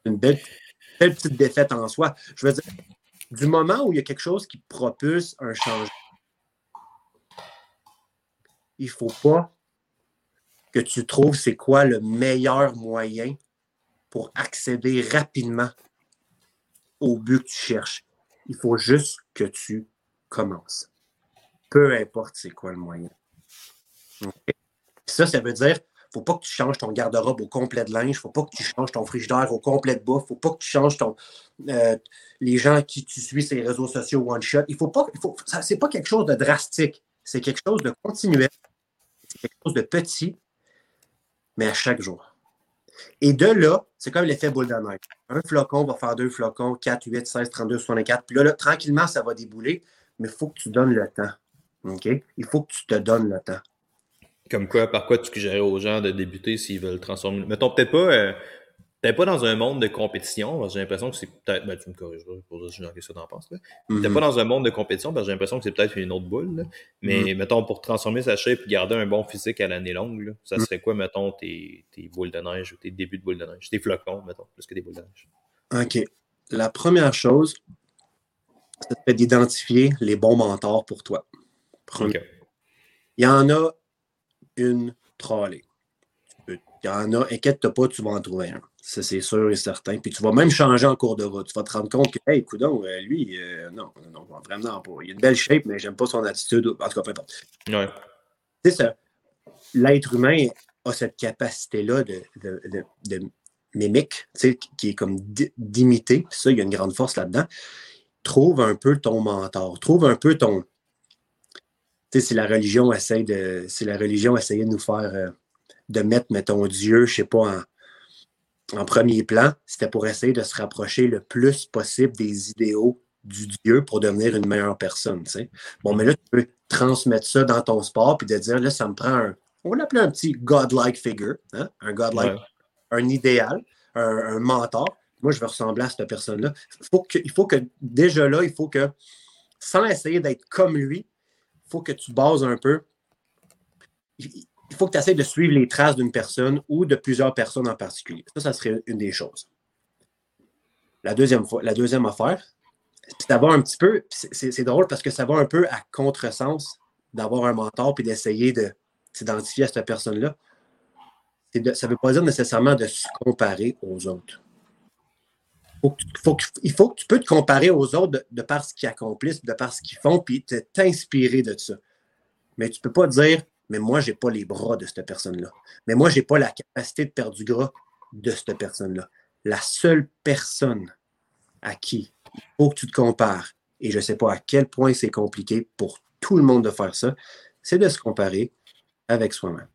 Une belle, belle petite défaite en soi. Je veux dire, du moment où il y a quelque chose qui propulse un changement, il ne faut pas que tu trouves c'est quoi le meilleur moyen pour accéder rapidement au but que tu cherches. Il faut juste que tu commences. Peu importe c'est quoi le moyen. Ça, ça veut dire faut pas que tu changes ton garde-robe au complet de linge, faut pas que tu changes ton frigidaire au complet de bouffe, faut pas que tu changes euh, les gens qui tu suis sur les réseaux sociaux one-shot. Il faut pas, il faut, c'est pas quelque chose de drastique, c'est quelque chose de continuel, c'est quelque chose de petit, mais à chaque jour. Et de là, c'est comme l'effet boule de neige. Un flocon va faire deux flocons, 4, 8, 16, 32, 64. Puis là, tranquillement, ça va débouler, mais il faut que tu donnes le temps. OK? Il faut que tu te donnes le temps. Comme quoi, par quoi tu suggérais aux gens de débuter s'ils veulent transformer? Mettons peut-être pas. Euh, peut-être pas dans un monde de compétition, j'ai l'impression que c'est peut-être. Ben, tu me corrigeras pour dire ce que tu en penses. Là. Mm-hmm. pas dans un monde de compétition, parce que j'ai l'impression que c'est peut-être une autre boule. Mais mm-hmm. mettons, pour transformer sa shape et garder un bon physique à l'année longue, ça mm-hmm. serait quoi, mettons, tes, tes, boules de neige ou tes débuts de boules de neige? Tes flocons, mettons, plus que des boules de neige. OK. La première chose, c'est d'identifier les bons mentors pour toi. Il y en a une trolley. Il y en a, inquiète-toi pas, tu vas en trouver un. Ça, c'est sûr et certain. Puis tu vas même changer en cours de route. Tu vas te rendre compte que, hey, coudon, euh, lui, euh, non, non, vraiment pas. Il a une belle shape, mais j'aime pas son attitude. En tout cas, peu importe. Ouais. Tu sais, l'être humain a cette capacité-là de, de, de, de mimique, qui est comme d'imiter. Ça, il y a une grande force là-dedans. Trouve un peu ton mentor. Trouve un peu ton, si la religion essaie de. Si la religion essayait de nous faire. Euh, de mettre, mettons, Dieu, je sais pas, en, premier plan, c'était pour essayer de se rapprocher le plus possible des idéaux du Dieu pour devenir une meilleure personne. Bon, mais là, tu peux transmettre ça dans ton sport puis de dire là, ça me prend un. On va l'appeler un petit godlike figure, hein? un godlike, un idéal, un, mentor. Moi, je veux ressembler à cette personne-là. il faut que déjà là, il faut que, sans essayer d'être comme lui, faut que tu bases un peu. Il faut que tu essaies de suivre les traces d'une personne ou de plusieurs personnes en particulier. Ça, ça serait une des choses. La deuxième, fois, la deuxième affaire, c'est d'avoir un petit peu, c'est drôle parce que ça va un peu à contresens d'avoir un mentor puis d'essayer de s'identifier à cette personne-là. ça ne veut pas dire nécessairement de se comparer aux autres il faut que tu peux te comparer aux autres de, par ce qu'ils accomplissent, de par ce qu'ils font, puis t'inspirer de ça. Mais tu ne peux pas dire, mais moi, je n'ai pas les bras de cette personne-là. Mais moi, je n'ai pas la capacité de perdre du gras de cette personne-là. La seule personne à qui il faut que tu te compares, et je ne sais pas à quel point c'est compliqué pour tout le monde de faire ça, c'est de se comparer avec soi-même.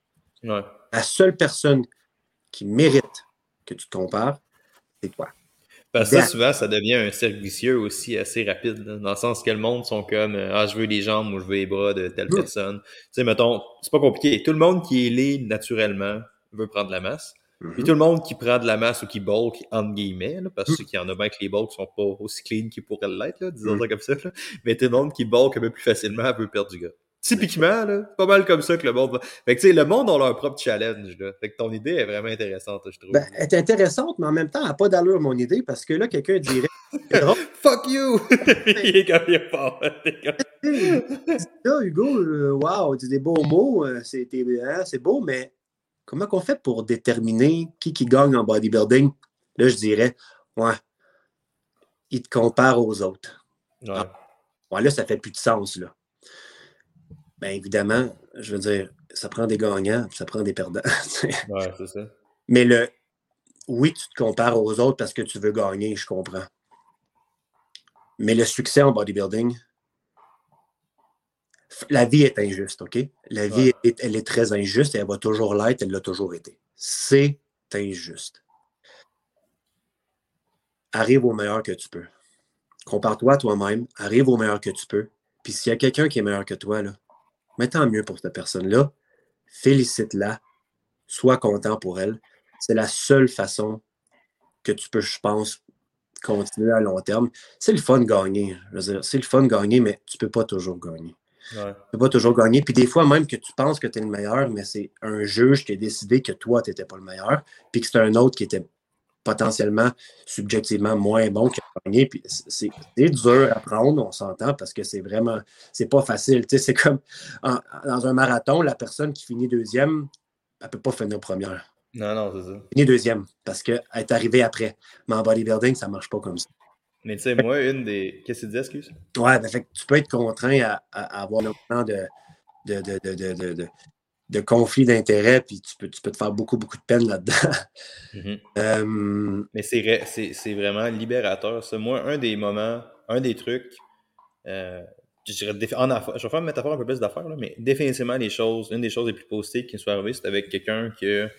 La seule personne qui mérite que tu te compares, c'est toi. Parce que souvent, ça devient un cercle vicieux aussi assez rapide, dans le sens que le monde sont comme euh, Ah, je veux les jambes ou je veux les bras de telle personne. Tu sais, mettons, c'est pas compliqué. Tout le monde qui est laid naturellement veut prendre la masse. Puis mhm. tout le monde qui prend de la masse ou qui bulk, entre guillemets, parce mhm. qu'il y en a bien que les bulks sont pas aussi clean qu'ils pourraient l'être, disons mhm. ça comme ça. Mais tout le monde qui bulk un peu plus facilement veut perdre du gars. Typiquement, là, pas mal comme ça que le monde va. Fait que, tu sais, le monde a leur propre challenge, là. Fait que ton idée est vraiment intéressante, je trouve. Ben, elle est intéressante, mais en même temps, elle n'a pas d'allure, mon idée, parce que là, quelqu'un dirait. Fuck you! il est comme il est fort. là, Hugo, wow, tu dis des beaux mots, euh, hein, c'est beau, mais comment qu'on fait pour déterminer qui qui gagne en bodybuilding? Là, je dirais, ouais, il te compare aux autres. Ouais. Ah, là, ça fait plus de sens, là. Bien évidemment, je veux dire, ça prend des gagnants, ça prend des perdants. ouais, c'est ça. Mais le oui, tu te compares aux autres parce que tu veux gagner, je comprends. Mais le succès en bodybuilding, la vie est injuste, OK? La vie, est, elle est très injuste et elle va toujours l'être, elle l'a toujours été. C'est injuste. Arrive au meilleur que tu peux. Compare-toi toi-même, arrive au meilleur que tu peux. Puis s'il y a quelqu'un qui est meilleur que toi, là, mais tant mieux pour cette personne-là. Félicite-la. Sois content pour elle. C'est la seule façon que tu peux, je pense, continuer à long terme. C'est le fun de gagner. C'est le fun de gagner, mais tu ne peux pas toujours gagner. Tu ne peux pas toujours gagner. Puis des fois, même que tu penses que tu es le meilleur, mais c'est un juge qui a décidé que toi, tu n'étais pas le meilleur, puis que c'est un autre qui était potentiellement, subjectivement moins bon que gagner. Puis c'est dur à prendre, on s'entend, parce que c'est vraiment, c'est pas facile. c'est comme dans un marathon, la personne qui finit deuxième, elle peut pas finir première. Non, non, c'est ça. Finir deuxième, parce qu'elle est arrivée après. Mais en bodybuilding, ça marche pas comme ça. Mais tu sais, moi, une des. Qu'est-ce que tu dis, excuse? Ouais, ben, fait tu peux être contraint à, avoir le temps de, de, de, de de conflit d'intérêts, puis tu peux, tu peux te faire beaucoup, beaucoup de peine là-dedans. Mhm. Euh, Mais c'est vraiment libérateur, ça. Moi, un des moments, un des trucs, euh, je dirais, en affaires, je vais faire une métaphore un peu plus d'affaires, mais définitivement, les choses, une des choses les plus positives qui me sont arrivées, c'est avec quelqu'un que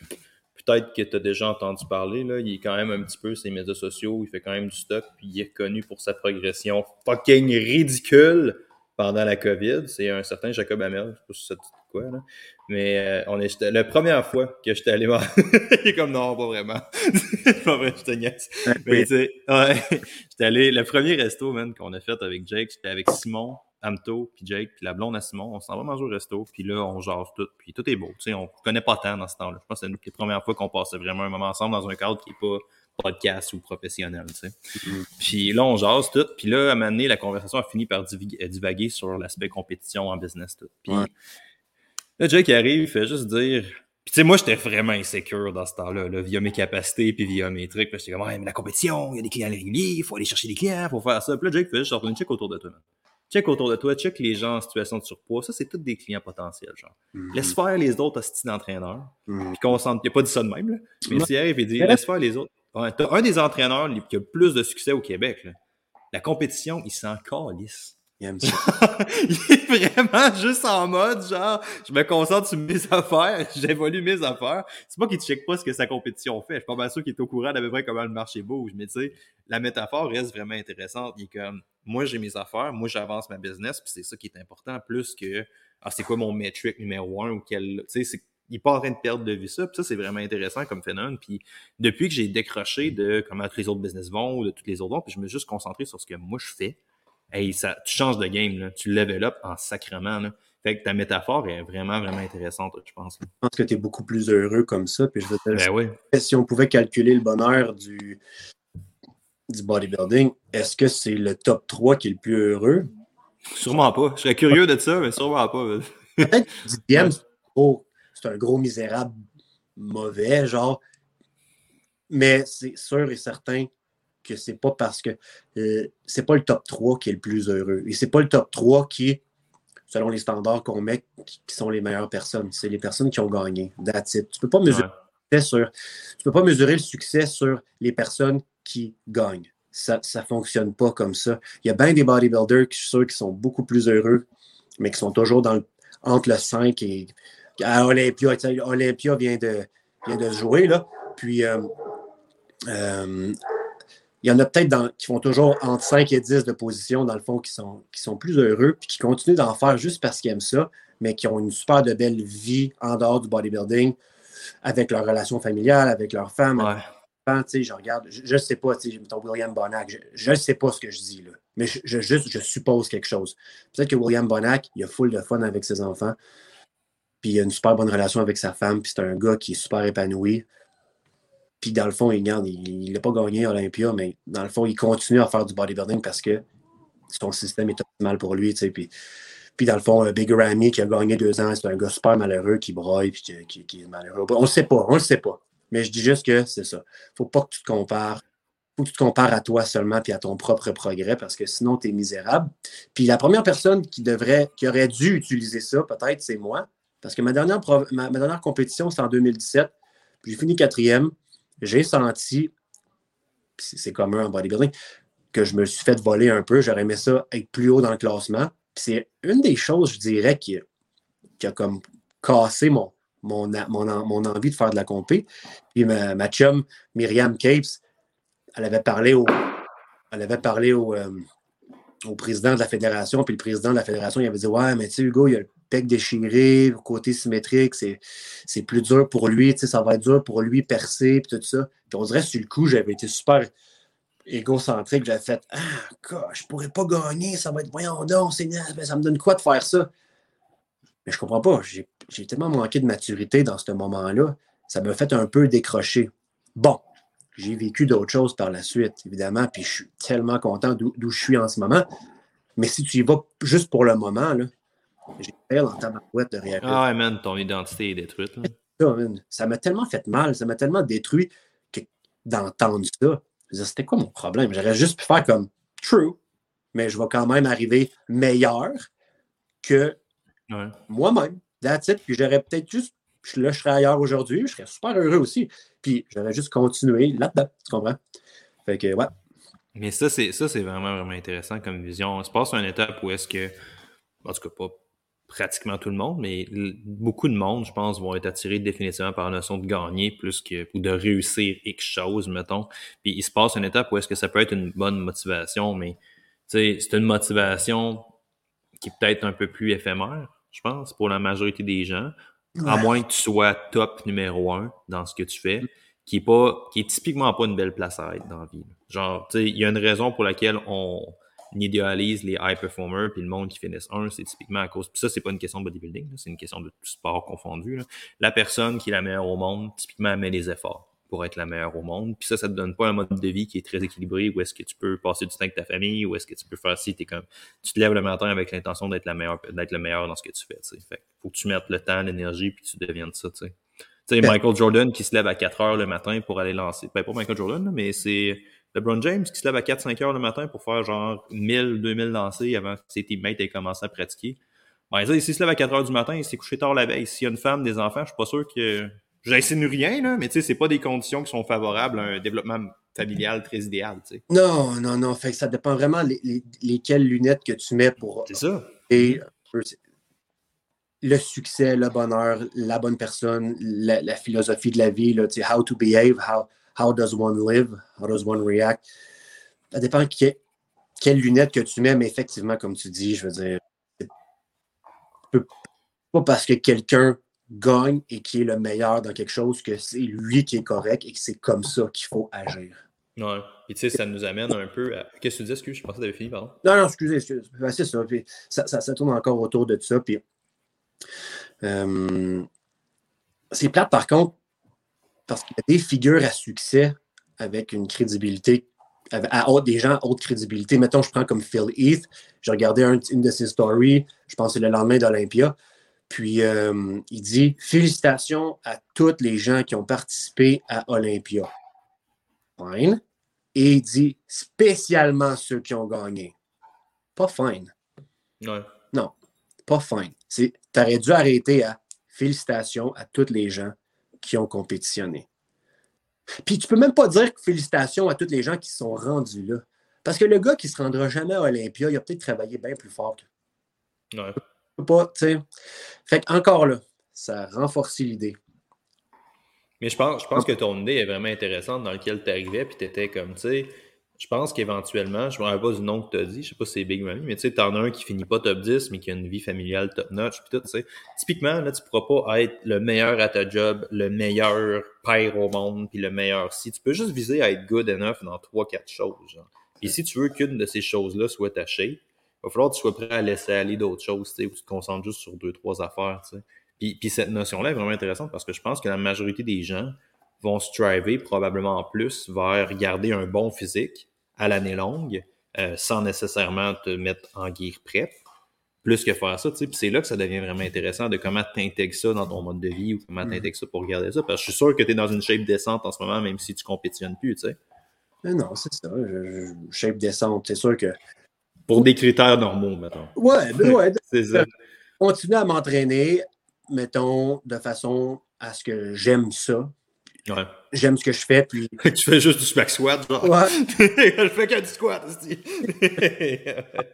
peut-être que tu as déjà entendu parler, là, il est quand même un petit peu sur les médias sociaux, il fait quand même du stock, puis il est reconnu pour sa progression fucking ridicule pendant la COVID. C'est un certain Jacob Hamel, je sais pas si ça quoi, là. Mais euh, on est la première fois que j'étais allé voir. il est comme non, pas vraiment. pas vrai, je te niaise. Mais tu sais, ouais, j'étais allé. Le premier resto, man, qu'on a fait avec Jake, c'était avec Simon, Amto, puis Jake, puis la blonde à Simon. On s'en va manger au resto, puis là, on jase tout, puis tout est beau. Tu sais, on connaît pas tant dans ce temps-là. Je pense que c'est la première fois qu'on passait vraiment un moment ensemble dans un cadre qui est pas podcast ou professionnel, tu sais. Mm-hmm. Puis là, on jase tout. Puis là, à un moment donné, la conversation a fini par divaguer sur l'aspect compétition en business, tout. Puis Là, Jake arrive, il fait juste dire. Puis tu sais, moi, j'étais vraiment insécure dans ce temps-là, là, via mes capacités puis via mes trucs. Puis j'étais comme, ouais, mais la compétition, il y a des clients réguliers, il faut aller chercher des clients, il faut faire ça. Puis là, Jake fait juste une check autour de toi. Check autour de toi, check les gens en situation de surpoids. Ça, c'est tous des clients potentiels, genre. Mm-hmm. Laisse faire les autres hosties d'entraîneurs. Mm-hmm. Puis concentre. Il a pas dit ça de même, là. Mais s'il arrive et dit, laisse faire les autres. Un des entraîneurs qui a le plus de succès au Québec, là. La compétition, il s'en calisse. Il aime ça. il est vraiment juste en mode, genre, je me concentre sur mes affaires, j'évolue mes affaires. C'est pas qu'il ne check pas ce que sa compétition fait. Je suis pas bien sûr qu'il est au courant d'à peu près comment le marché bouge. Mais tu sais, la métaphore reste vraiment intéressante. Il est comme, moi, j'ai mes affaires, moi, j'avance ma business, puis c'est ça qui est important, plus que, ah, c'est quoi mon metric numéro un ou quel, tu sais, il n'est pas en train de perdre de vue ça. Puis ça, c'est vraiment intéressant comme phénomène. Puis depuis que j'ai décroché de comment tous les autres business vont ou de tous les autres vont, puis je me suis juste concentré sur ce que moi je fais hey, ça, tu changes de game, là. tu level up en sacrement. Là. Fait que ta métaphore est vraiment, vraiment intéressante, je pense. Je pense que tu es beaucoup plus heureux comme ça. Puis je veux ben oui. si on pouvait calculer le bonheur du, du bodybuilding, est-ce que c'est le top 3 qui est le plus heureux? Sûrement pas. Je serais curieux de ça, mais sûrement pas. Peut-être c'est un gros misérable mauvais, genre. Mais c'est sûr et certain que c'est pas parce que euh, c'est pas le top 3 qui est le plus heureux. Et c'est pas le top 3 qui, selon les standards qu'on met, qui, sont les meilleures personnes. C'est les personnes qui ont gagné. That's Tu peux pas mesurer sur, tu peux pas mesurer le succès sur les personnes qui gagnent. Ça ne fonctionne pas comme ça. Il y a bien des bodybuilders, je suis sûr, qui sont beaucoup plus heureux, mais qui sont toujours dans entre le 5 et. À Olympia, Olympia vient de, vient de jouer, là. Puis, euh, euh, il y en a peut-être qui font toujours entre 5 et 10 de position, dans le fond, qui sont, qui sont plus heureux, puis qui continuent d'en faire juste parce qu'ils aiment ça, mais qui ont une super de belle vie en dehors du bodybuilding. avec leur relation familiale, avec leur femme. Ouais. je regarde, je ne sais pas, ton William Bonac, je ne sais pas ce que je dis là, mais je, juste, je suppose quelque chose. Peut-être que William Bonac, il a full de fun avec ses enfants, puis il a une super bonne relation avec sa femme, puis c'est un gars qui est super épanoui. Puis dans le fond, il n'a il, pas gagné Olympia, mais dans le fond, il continue à faire du bodybuilding parce que son système est optimal pour lui. Puis, puis dans le fond, Big Ramy qui a gagné deux ans, c'est un gars super malheureux qui broille puis qui, qui, est malheureux. On ne sait pas, on ne sait pas. Mais je dis juste que c'est ça. faut pas que tu te compares. faut que tu te compares à toi seulement puis à ton propre progrès parce que sinon, tu es misérable. Puis la première personne qui devrait, qui aurait dû utiliser ça, peut-être, c'est moi. Parce que ma dernière, compétition, c'est en 2017. Puis j'ai fini quatrième. J'ai senti, c'est commun en bodybuilding, que je me suis fait voler un peu. J'aurais aimé ça être plus haut dans le classement. c'est une des choses, je dirais, qui, a comme cassé mon, envie de faire de la compé. Puis ma, ma chum, Myriam Capes, elle avait parlé au, elle avait parlé au, euh, au président de la fédération, puis le président de la fédération, il avait dit Ouais, mais tu sais, Hugo, il a le pec déchiré, le côté symétrique, c'est plus dur pour lui, tu sais, ça va être dur pour lui percer, puis tout ça. Puis on dirait, sur le coup, j'avais été super égocentrique, j'avais fait Ah, God, je pourrais pas gagner, ça va être voyons donc, ça me donne quoi de faire ça? Mais je comprends pas, j'ai tellement manqué de maturité dans ce moment-là, ça m'a fait un peu décrocher. Bon, j'ai vécu d'autres choses par la suite, évidemment, puis je suis tellement content d'où je suis en ce moment. Mais si tu y vas juste pour le moment, là, j'ai peur en tabarouette de réagir. Ah ouais, man, ton identité est détruite. Ça m'a tellement fait mal, ça m'a tellement détruit d'entendre ça. C'était quoi mon problème? J'aurais juste pu faire comme true, mais je vais quand même arriver meilleur que moi-même. That's it. Puis j'aurais peut-être juste là, je serais ailleurs aujourd'hui, je serais super heureux aussi. Puis j'aurais juste continué là-dedans, tu comprends? Fait que, ouais. Mais ça, c'est ça, c'est vraiment, vraiment intéressant comme vision. On se passe une étape où est-ce que, en tout cas, pas pratiquement tout le monde, mais beaucoup de monde, je pense, vont être attirés définitivement par la notion de gagner plus que ou de réussir quelque chose, mettons. Puis il se passe une étape où est-ce que ça peut être une bonne motivation, mais c'est une motivation qui est peut-être un peu plus éphémère, je pense, pour la majorité des gens. À moins que tu sois top numéro un dans ce que tu fais, qui est pas, qui est typiquement pas une belle place à être dans la vie. Genre, tu sais, il y a une raison pour laquelle on idéalise les high performers puis le monde qui finissent un, c'est typiquement à cause. Puis ça, c'est pas une question de bodybuilding, c'est une question de tout sport confondu. La personne qui est la meilleure au monde, typiquement, elle met les efforts pour être la meilleure au monde. Puis ça, ça te donne pas un mode de vie qui est très équilibré où est-ce que tu peux passer du temps avec ta famille, ou est-ce que tu peux faire si t'es comme tu te lèves le matin avec l'intention d'être la meilleure, d'être le meilleur dans ce que tu fais. T'sais. Fait faut que tu mettes le temps, l'énergie, puis tu deviennes ça. Tu sais, Michael Jordan qui se lève à 4 heures le matin pour aller lancer. Ben, pas Michael Jordan, mais c'est LeBron James qui se lève à 4-5 heures le matin pour faire genre 1000, 2000 lancers avant que ses teammates aient commencé à pratiquer. Ben, s'il se lève à 4 heures du matin, il s'est couché tard la veille. S'il y a une femme, des enfants, je suis pas sûr que J'insinue rien, là, mais tu sais, c'est pas des conditions qui sont favorables à un développement familial très idéal. Tu sais. Non, non, non. Fait que ça dépend vraiment les, lesquelles lunettes que tu mets pour. C'est ça. Et le succès, le bonheur, la bonne personne, la, philosophie de la vie, là, tu sais, how to behave, how, how does one live, how does one react. Ça dépend quelles lunettes que tu mets, mais effectivement, comme tu dis, je veux dire, pas parce que quelqu'un gagne et qui est le meilleur dans quelque chose, que c'est lui qui est correct et que c'est comme ça qu'il faut agir. Ouais. Et tu sais, ça nous amène un peu à. Qu'est-ce que tu dis, excuse, je pensais que tu avais fini, pardon. Non, non, excusez, excusez. Ben, c'est ça. Puis ça, ça, tourne encore autour de ça. Puis euh, c'est plate, par contre, parce qu'il y a des figures à succès avec une crédibilité, à haute, des gens à haute crédibilité. Mettons, je prends comme Phil Heath. J'ai regardé une de ses stories, je pense que c'est le lendemain d'Olympia. Puis euh, il dit Félicitations à tous les gens qui ont participé à Olympia. Fine. Et il dit spécialement ceux qui ont gagné. Pas fine. Non, pas fine. Tu aurais dû arrêter à félicitations à tous les gens qui ont compétitionné. Puis tu peux même pas dire félicitations à tous les gens qui sont rendus là. Parce que le gars qui se rendra jamais à Olympia, il a peut-être travaillé bien plus fort. Ouais pas, tu sais. Fait encore là, ça renforce l'idée. Mais je pense, je pense que ton idée est vraiment intéressante dans laquelle tu arrivais, puis tu étais comme, tu sais, Je pense qu'éventuellement, je ne me rappelle pas du nom que tu as dit, je sais pas si c'est Big Money, mais tu sais, tu en as un qui finit pas top 10, mais qui a une vie familiale top notch, puis tout, tu sais. Typiquement, là, tu pourras pas être le meilleur à ta job, le meilleur père au monde, puis le meilleur si. Tu peux juste viser à être good enough dans trois, quatre choses, genre. Et si tu veux qu'une de ces choses-là soit ta shape, il va falloir que tu sois prêt à laisser aller d'autres choses, tu sais, où tu te concentres juste sur deux, trois affaires, tu sais. Puis, puis cette notion-là est vraiment intéressante parce que je pense que la majorité des gens vont striver probablement plus vers garder un bon physique à l'année longue euh, sans nécessairement te mettre en guerre prête, plus que faire ça. Puis c'est là que ça devient vraiment intéressant de comment tu intègres ça dans ton mode de vie ou comment mm. tu intègres ça pour regarder ça. Parce que je suis sûr que tu es dans une shape descente en ce moment, même si tu compétitionnes plus, tu sais. Non, c'est ça. shape descente, c'est sûr que. Pour des critères normaux, mettons. Ouais, ben ouais. c'est ça. Continuer à m'entraîner, mettons, de façon à ce que j'aime ça. Ouais. J'aime ce que je fais. Puis... tu fais juste du smack squat, genre. Ouais. je fais que du squat,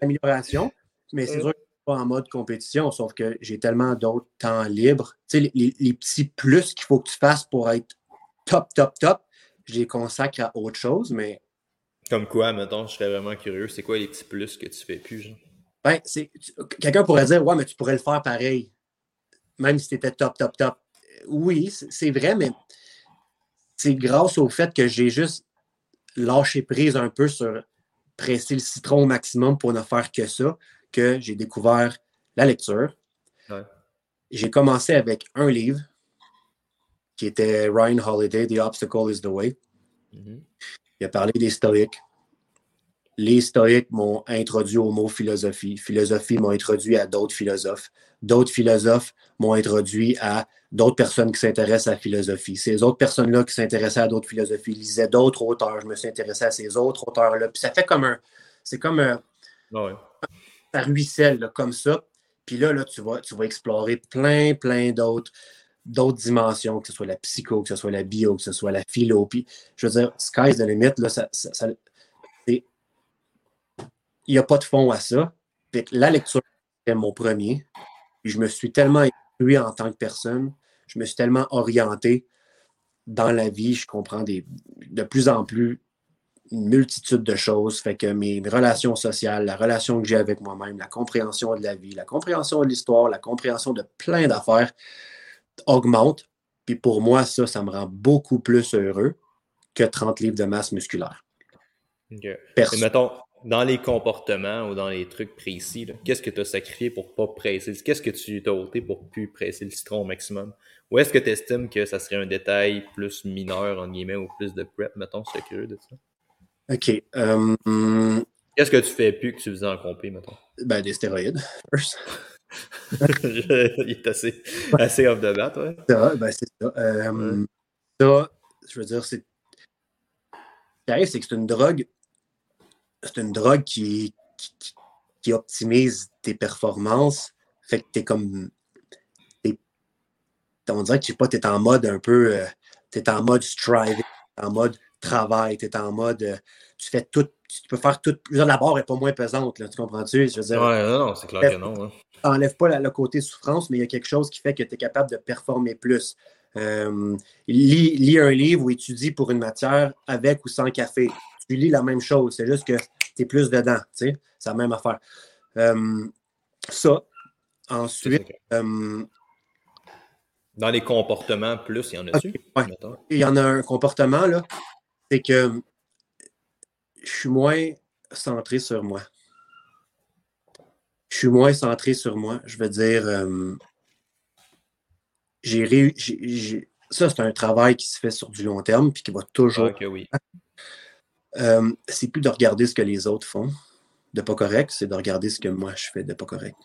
Amélioration. Mais c'est sûr que je suis pas en mode compétition, sauf que j'ai tellement d'autres temps libres. Tu sais, les, les, petits plus qu'il faut que tu fasses pour être top, top, top, je les consacre à autre chose, mais. Comme quoi, mettons, je serais vraiment curieux. C'est quoi les petits plus que tu fais plus, genre? Ben, c'est. Quelqu'un pourrait dire, ouais, mais tu pourrais le faire pareil même si tu étais top, top, top. Oui, c'est vrai, mais c'est grâce au fait que j'ai juste lâché prise un peu sur presser le citron au maximum pour ne faire que ça, que j'ai découvert la lecture. J'ai commencé avec un livre qui était Ryan Holiday, The Obstacle is the Way. Mm-hmm. Il a parlé des stoïques. Les stoïques m'ont introduit au mot philosophie. Philosophie m'a introduit à d'autres philosophes d'autres philosophes m'ont introduit à d'autres personnes qui s'intéressent à la philosophie. Ces autres personnes-là qui s'intéressaient à d'autres philosophies lisaient d'autres auteurs. Je me suis intéressé à ces autres auteurs-là. Puis ça fait comme un. C'est comme un. Ah ça ruisselle comme ça. Puis là, là tu, vas, tu vas explorer plein, plein d'autres d'autres dimensions, que ce soit la psycho, que ce soit la bio, que ce soit la philo. Puis, je veux dire, sky's the limit, là, ça, il n'y a pas de fond à ça. la lecture, c'est mon premier je me suis tellement évolué en tant que personne, je me suis tellement orienté dans la vie, je comprends des, de plus en plus une multitude de choses. Fait que mes, relations sociales, la relation que j'ai avec moi-même, la compréhension de la vie, la compréhension de l'histoire, la compréhension de plein d'affaires augmente. Puis pour moi, ça, ça me rend beaucoup plus heureux que 30 livres de masse musculaire. mettons, dans les comportements ou dans les trucs précis, qu'est-ce que tu as sacrifié pour pas presser? Qu'est-ce que tu t'as ôté pour plus presser le citron au maximum? Ou est-ce que tu estimes que ça serait un détail plus mineur, en guillemets, ou plus de prep, mettons, curieux de ça? OK. Euh, qu'est-ce que tu fais plus que tu faisais en compé, mettons? Ben, des stéroïdes, Il est assez, assez off the bat, ouais. Ça, ben, c'est ça. Euh, ça, je veux dire, c'est. Ce qui arrive, c'est que c'est une drogue c'est une drogue qui, qui, optimise tes performances. Fait que t'es comme. on dirait que tu es en mode un peu. Euh, tu es en mode striving, en mode travail, tu es en mode. Euh, tu fais tout. Tu peux faire tout. La barre n'est pas moins pesante, là, tu comprends-tu? Je veux dire, ouais, non, non c'est clair que non. Hein. Enlève pas le côté souffrance, mais il y a quelque chose qui fait que tu es capable de performer plus. Euh, lis, un livre ou étudie pour une matière avec ou sans café tu lis la même chose. C'est juste que tu es plus dedans. C'est la même affaire. Euh, ça. Ensuite. Euh, Dans les comportements, plus, il y en a-tu? Il y en a un comportement, là. C'est que je suis moins centré sur moi. Je suis moins centré sur moi. Je veux dire, euh, j'ai ça, c'est un travail qui se fait sur du long terme puis qui va toujours. oui. Euh, c'est plus de regarder ce que les autres font de pas correct, c'est de regarder ce que moi je fais de pas correct.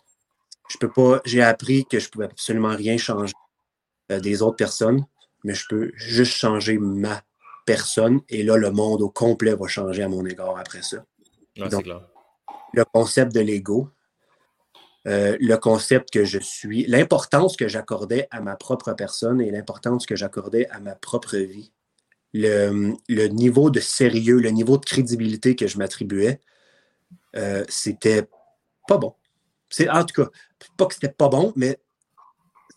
Je peux pas, j'ai appris que je pouvais absolument rien changer euh, des autres personnes, mais je peux juste changer ma personne et là, le monde au complet va changer à mon égard après ça. le concept de l'ego, euh, le concept que je suis, l'importance que j'accordais à ma propre personne et l'importance que j'accordais à ma propre vie le, niveau de sérieux, le niveau de crédibilité que je m'attribuais, euh, c'était pas bon. C'est, en tout cas, pas que c'était pas bon, mais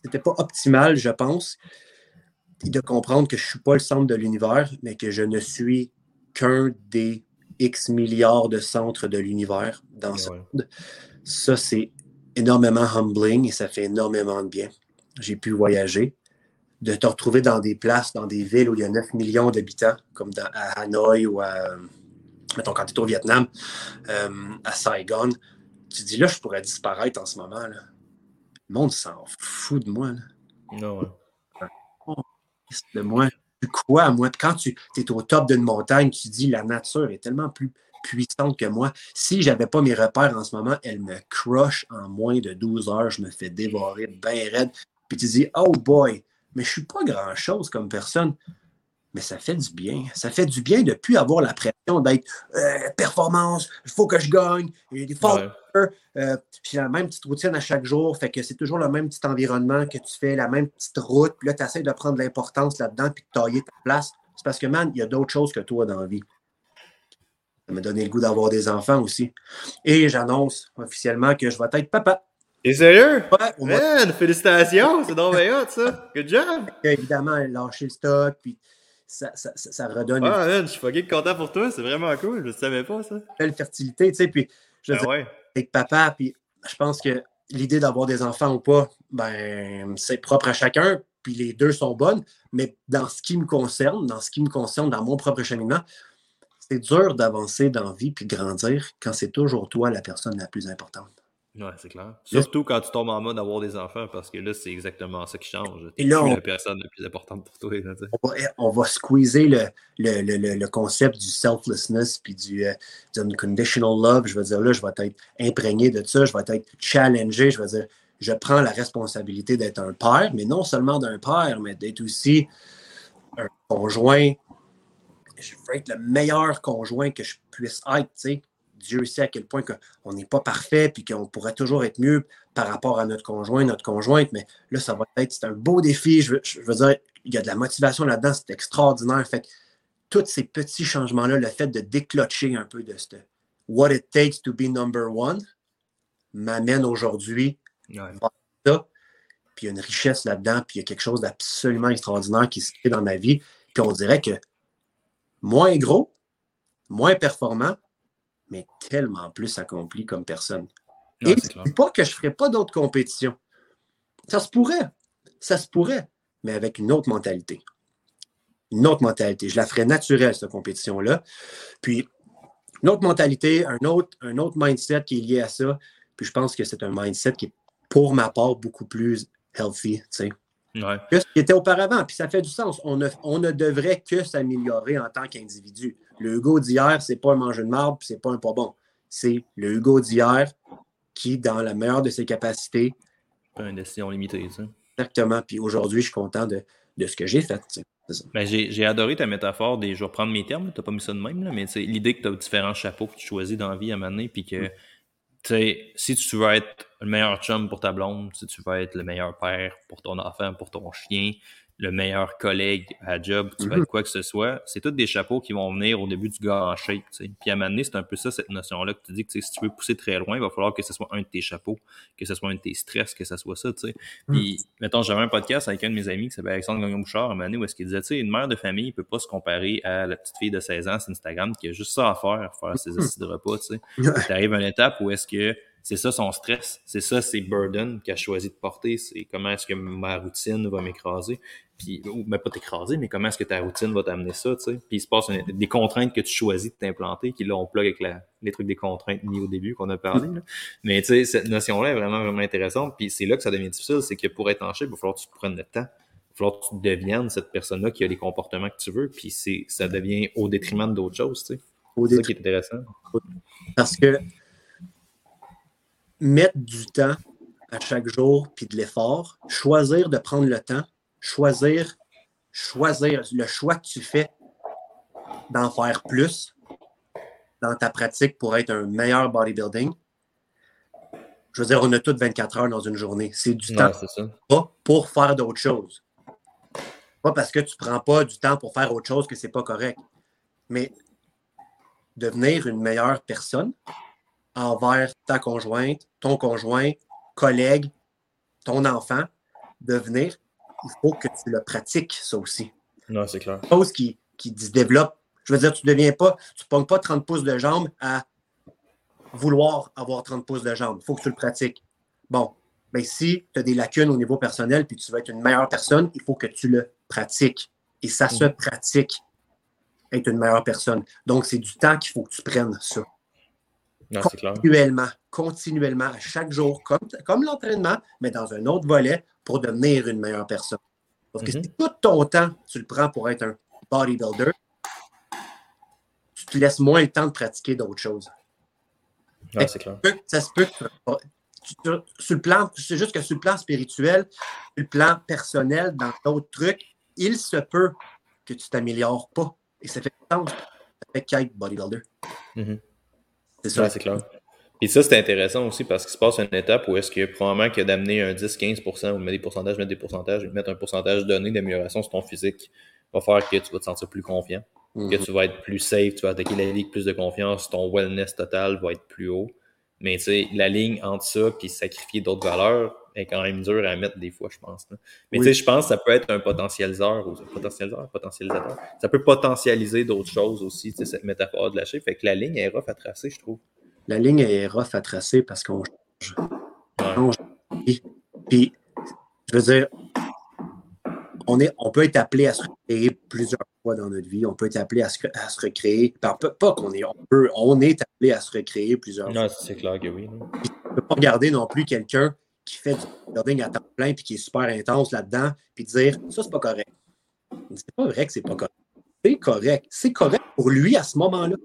c'était pas optimal, je pense, de comprendre que je suis pas le centre de l'univers, mais que je ne suis qu'un des X milliards de centres de l'univers dans ce monde. Ça, c'est énormément humbling et ça fait énormément de bien. J'ai pu voyager, de te retrouver dans des places, dans des villes où il y a 9 millions d'habitants, comme à Hanoï ou à, mettons, quand tu es au Vietnam, euh, à Saigon. Tu dis là, je pourrais disparaître en ce moment. Là. Le monde s'en fout de moi. Non, oh, de moi? Quoi, moi? Quand tu es au top d'une montagne, tu dis la nature est tellement plus puissante que moi. Si je n'avais pas mes repères en ce moment, elle me crush en moins de 12 heures. Je me fais dévorer bien raide. Puis tu dis, oh boy, mais je ne suis pas grand-chose comme personne. Mais ça fait du bien. Ça fait du bien de ne plus avoir la pression d'être euh, performance, il faut que je gagne, y a des euh, puis la même petite routine à chaque jour, fait que c'est toujours le même petit environnement que tu fais, la même petite route, puis là, tu essaies de prendre de l'importance là-dedans, puis de tailler ta place. C'est parce que, man, il y a d'autres choses que toi dans la vie. Ça m'a donné le goût d'avoir des enfants aussi. Et j'annonce officiellement que je vais être papa. Et sérieux? Ouais, Man, félicitations, c'est donc bien ça. Good job! Évidemment, lâcher le stock, puis ça, ça, ça, redonne. Ah, man, je suis fucking content pour toi, c'est vraiment cool, je ne savais pas ça. Belle fertilité, tu sais, puis je veux ben avec papa, puis je pense que l'idée d'avoir des enfants ou pas, ben, c'est propre à chacun, puis les deux sont bonnes, mais dans ce qui me concerne, dans ce qui me concerne, dans mon propre cheminement, c'est dur d'avancer dans la vie puis de grandir quand c'est toujours toi la personne la plus importante. Ouais, c'est clair. Surtout quand tu tombes en mode d'avoir des enfants, parce que là, c'est exactement ça qui change. Tu es la personne la plus importante pour toi. on, va, on, va, squeezer le, le, le, le, concept du selflessness puis du, euh, unconditional love. Je veux dire, là, je vais être imprégné de ça, je vais être challengé. Je veux dire, je prends la responsabilité d'être un père, mais non seulement d'un père, mais d'être aussi un conjoint. Je veux être le meilleur conjoint que je puisse être, tu sais Dieu sait à quel point on n'est pas parfait puis qu'on pourrait toujours être mieux par rapport à notre conjoint, notre conjointe, mais là, ça va être, c'est un beau défi. Je veux, dire, il y a de la motivation là-dedans, c'est extraordinaire. Fait tous ces petits changements-là, le fait de déclocher un peu de ce what it takes to be number one m'amène aujourd'hui à ça. Puis il y a une richesse là-dedans, puis il y a quelque chose d'absolument extraordinaire qui se crée dans ma vie. Puis on dirait que moins gros, moins performant, mais tellement plus accompli comme personne. Et c'est pas que je ne ferais pas d'autres compétitions. Ça se pourrait. Ça se pourrait, mais avec une autre mentalité. Une autre mentalité. Je la ferais naturelle, cette compétition-là. Puis, une autre mentalité, un autre, un autre mindset qui est lié à ça. Puis, je pense que c'est un mindset qui est, pour ma part, beaucoup plus healthy, tu Que ce qui était auparavant. Puis ça fait du sens. On ne, on ne devrait que s'améliorer en tant qu'individu. Le Hugo d'hier, c'est pas un manger de marbre, puis c'est pas un pas bon. C'est le Hugo d'hier qui, dans la meilleure de ses capacités. Pas une décision limitée, ça. Exactement. Puis aujourd'hui, je suis content de, ce que j'ai fait. Ben, j'ai adoré ta métaphore des. Je vais reprendre mes termes, tu n'as pas mis ça de même, là, mais l'idée que tu as différents chapeaux que tu choisis dans la vie à mener, puis que. Mm si tu veux être le meilleur chum pour ta blonde, si tu veux être le meilleur père pour ton enfant, pour ton chien, le meilleur collègue à job, tu vas être mhm. quoi que ce soit, c'est tous des chapeaux qui vont venir au début du gars en shape. Puis à un moment donné, c'est un peu ça, cette notion-là, que tu dis que si tu veux pousser très loin, il va falloir que ce soit un de tes chapeaux, que ce soit un de tes stress, que ce soit ça. sais. Mhm. Puis, mettons, j'avais un podcast avec un de mes amis qui s'appelle Alexandre Gagnon-Bouchard, à un moment donné, où est-ce qu'il disait, tu sais, une mère de famille ne peut pas se comparer à la petite fille de 16 ans sur Instagram qui a juste ça à faire, faire ses assises de repas. Tu arrives à une étape où est-ce que c'est ça son stress, c'est ça ses burdens qu'il a choisi de porter, c'est comment est-ce que ma routine va m'écraser, puis ou même pas t'écraser, mais comment est-ce que ta routine va t'amener ça, tu sais. Puis il se passe des contraintes que tu choisis de t'implanter, qui là on plug avec la, les trucs des contraintes mis au début qu'on a parlé. Mais tu sais, cette notion-là est vraiment vraiment intéressante, puis c'est là que ça devient difficile, c'est que pour être en shape, il va falloir que tu prennes le temps. Il va falloir que tu deviennes cette personne-là qui a les comportements que tu veux, puis c'est ça devient au détriment d'autres choses, tu sais. C'est ça qui est intéressant. Parce que mettre du temps à chaque jour, puis de l'effort, choisir de prendre le temps, choisir, choisir le choix que tu fais d'en faire plus dans ta pratique pour être un meilleur bodybuilding. Je veux dire, on a toutes 24 heures dans une journée. C'est du temps pas pour faire d'autres choses. Pas parce que tu ne prends pas du temps pour faire autre chose que ce n'est pas correct. Mais devenir une meilleure personne, envers ta conjointe, ton conjoint, collègue, ton enfant, devenir, il faut que tu le pratiques, ça aussi. Non, c'est clair. Chose qui, qui se développe Je veux dire, tu ne deviens pas, tu ne pognes pas 30 pouces de jambes à vouloir avoir 30 pouces de jambes. Il faut que tu le pratiques. Bon, mais ben, si tu as des lacunes au niveau personnel puis tu veux être une meilleure personne, il faut que tu le pratiques. Et ça se mm. pratique, être une meilleure personne. Donc, c'est du temps qu'il faut que tu prennes ça. Continuellement, continuellement, à chaque jour, comme, comme l'entraînement, mais dans un autre volet pour devenir une meilleure personne. Parce que si tout ton temps, tu le prends pour être un bodybuilder, tu te laisses moins le temps de pratiquer d'autres choses. c'est clair. Ça se peut sur le plan, c'est juste que sur le plan spirituel, sur le plan personnel, dans d'autres trucs, il se peut que tu t'améliores pas. Et ça fait sens. Ça fait qu'être bodybuilder. Mm-hmm. C'est ça. c'est clair. Et ça, c'est intéressant aussi parce qu'il se passe une étape où est-ce que probablement que d'amener un 10-15% ou mettre des pourcentages, mettre des pourcentages, mettre un pourcentage donné d'amélioration sur ton physique va faire que tu vas te sentir plus confiant, que mm-hmm. tu vas être plus safe, tu vas attaquer la ligue plus de confiance, ton wellness total va être plus haut. Mais tu sais, la ligne entre ça et sacrifier d'autres valeurs est quand même dure à mettre des fois, je pense. Mais tu sais, je pense que ça peut être un potentialiseur, ou potentialiseur, potentialisateur. Ça peut potentialiser d'autres choses aussi, cette métaphore de lâcher. Fait que la ligne est rough à tracer, je trouve. La ligne est rough à tracer parce qu'on change. Puis, je veux dire, on, est, on peut être appelé à se recréer plusieurs fois dans notre vie. On peut être appelé à se, à se recréer. Pas, pas qu'on est, on, peut, on est appelé à se recréer plusieurs fois. Non, c'est clair que oui. On ne peut pas regarder non plus quelqu'un qui fait du building à temps plein et qui est super intense là-dedans, puis dire ça, c'est pas correct. C'est pas vrai que c'est pas correct. C'est correct. C'est correct pour lui à ce moment-là.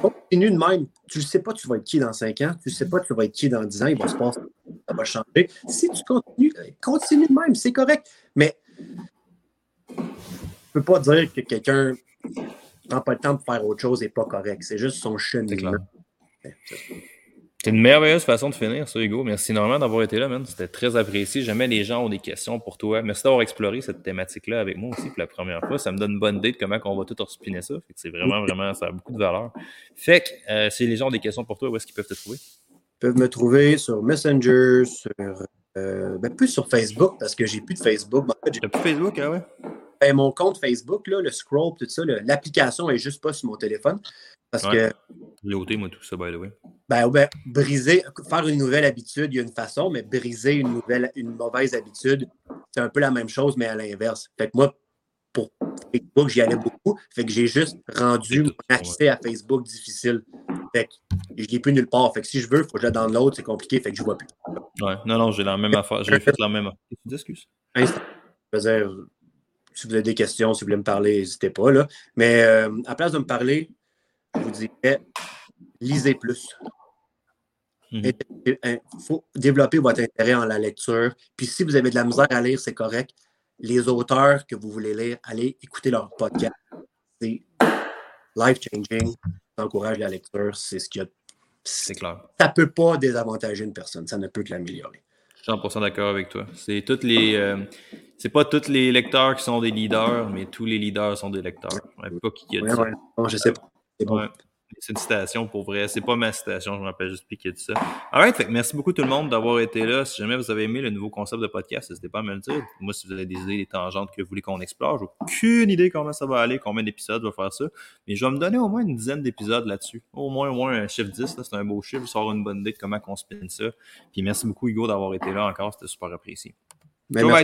Continue de même. Tu ne sais pas tu vas être qui dans 5 ans, tu ne sais pas tu vas être qui dans 10 ans, il va se passer, ça va changer. Si tu continues, continue de même, c'est correct. Mais tu ne peux pas dire que quelqu'un n'a pas le temps de faire autre chose et pas correct. C'est juste son cheminement. C'est une merveilleuse façon de finir, ça, Hugo. Merci énormément d'avoir été là, man. C'était très apprécié. Jamais les gens ont des questions pour toi. Merci d'avoir exploré cette thématique-là avec moi aussi pour la première fois. Ça me donne une bonne idée de comment on va tout respiner ça. c'est vraiment, vraiment, ça a beaucoup de valeur. Fait que, euh, si les gens ont des questions pour toi, où est-ce qu'ils peuvent te trouver? Ils peuvent me trouver sur Messenger, sur, euh, ben, plus sur Facebook, parce que j'ai plus de Facebook. En fait, plus Facebook, hein, ouais? Ben, mon compte Facebook, là, le scroll, tout ça, l'application est juste pas sur mon téléphone. Parce que. L'OT, moi, tout ça, by the way. Ben, ben, briser, faire une nouvelle habitude, il y a une façon, mais briser une nouvelle, une mauvaise habitude, c'est un peu la même chose, mais à l'inverse. Fait que moi, pour Facebook, j'y allais beaucoup. Fait que j'ai juste rendu mon accès à Facebook difficile. Fait que je l'ai plus nulle part. Fait que si je veux, il faut que je la download, c'est compliqué, fait que je vois plus. Ouais, non, non, j'ai la même affaire. J'ai fait la même affaire. Excuse. si vous avez des questions, si vous voulez me parler, n'hésitez pas. Là. Mais euh, à place de me parler, je vous dirais, lisez plus. Il mhm. faut développer votre intérêt en la lecture. Puis si vous avez de la misère à lire, c'est correct. Les auteurs que vous voulez lire, allez écouter leur podcast. C'est life-changing. Ça encourage la lecture. C'est ce qu'il y a. C'est clair. Ça ne peut pas désavantager une personne. Ça ne peut que l'améliorer. Je suis 100% d'accord avec toi. C'est toutes les. Euh, c'est pas tous les lecteurs qui sont des leaders, mais tous les leaders sont des lecteurs. pas qui a dit je sais pas. C'est une citation pour vrai. C'est pas ma citation, je me rappelle juste piquer de ça. Alright, fait merci beaucoup tout le monde d'avoir été là. Si jamais vous avez aimé le nouveau concept de podcast, n'hésitez pas à me le dire. Moi, si vous avez des idées, des tangentes que vous voulez qu'on explore, j'ai aucune idée comment ça va aller, combien d'épisodes va faire ça. Mais je vais me donner au moins une dizaine d'épisodes là-dessus. Au moins, au moins un chiffre 10, c'est un beau chiffre, ça aura une bonne idée de comment on spinne ça. Puis merci beaucoup Hugo d'avoir été là encore, c'était super apprécié.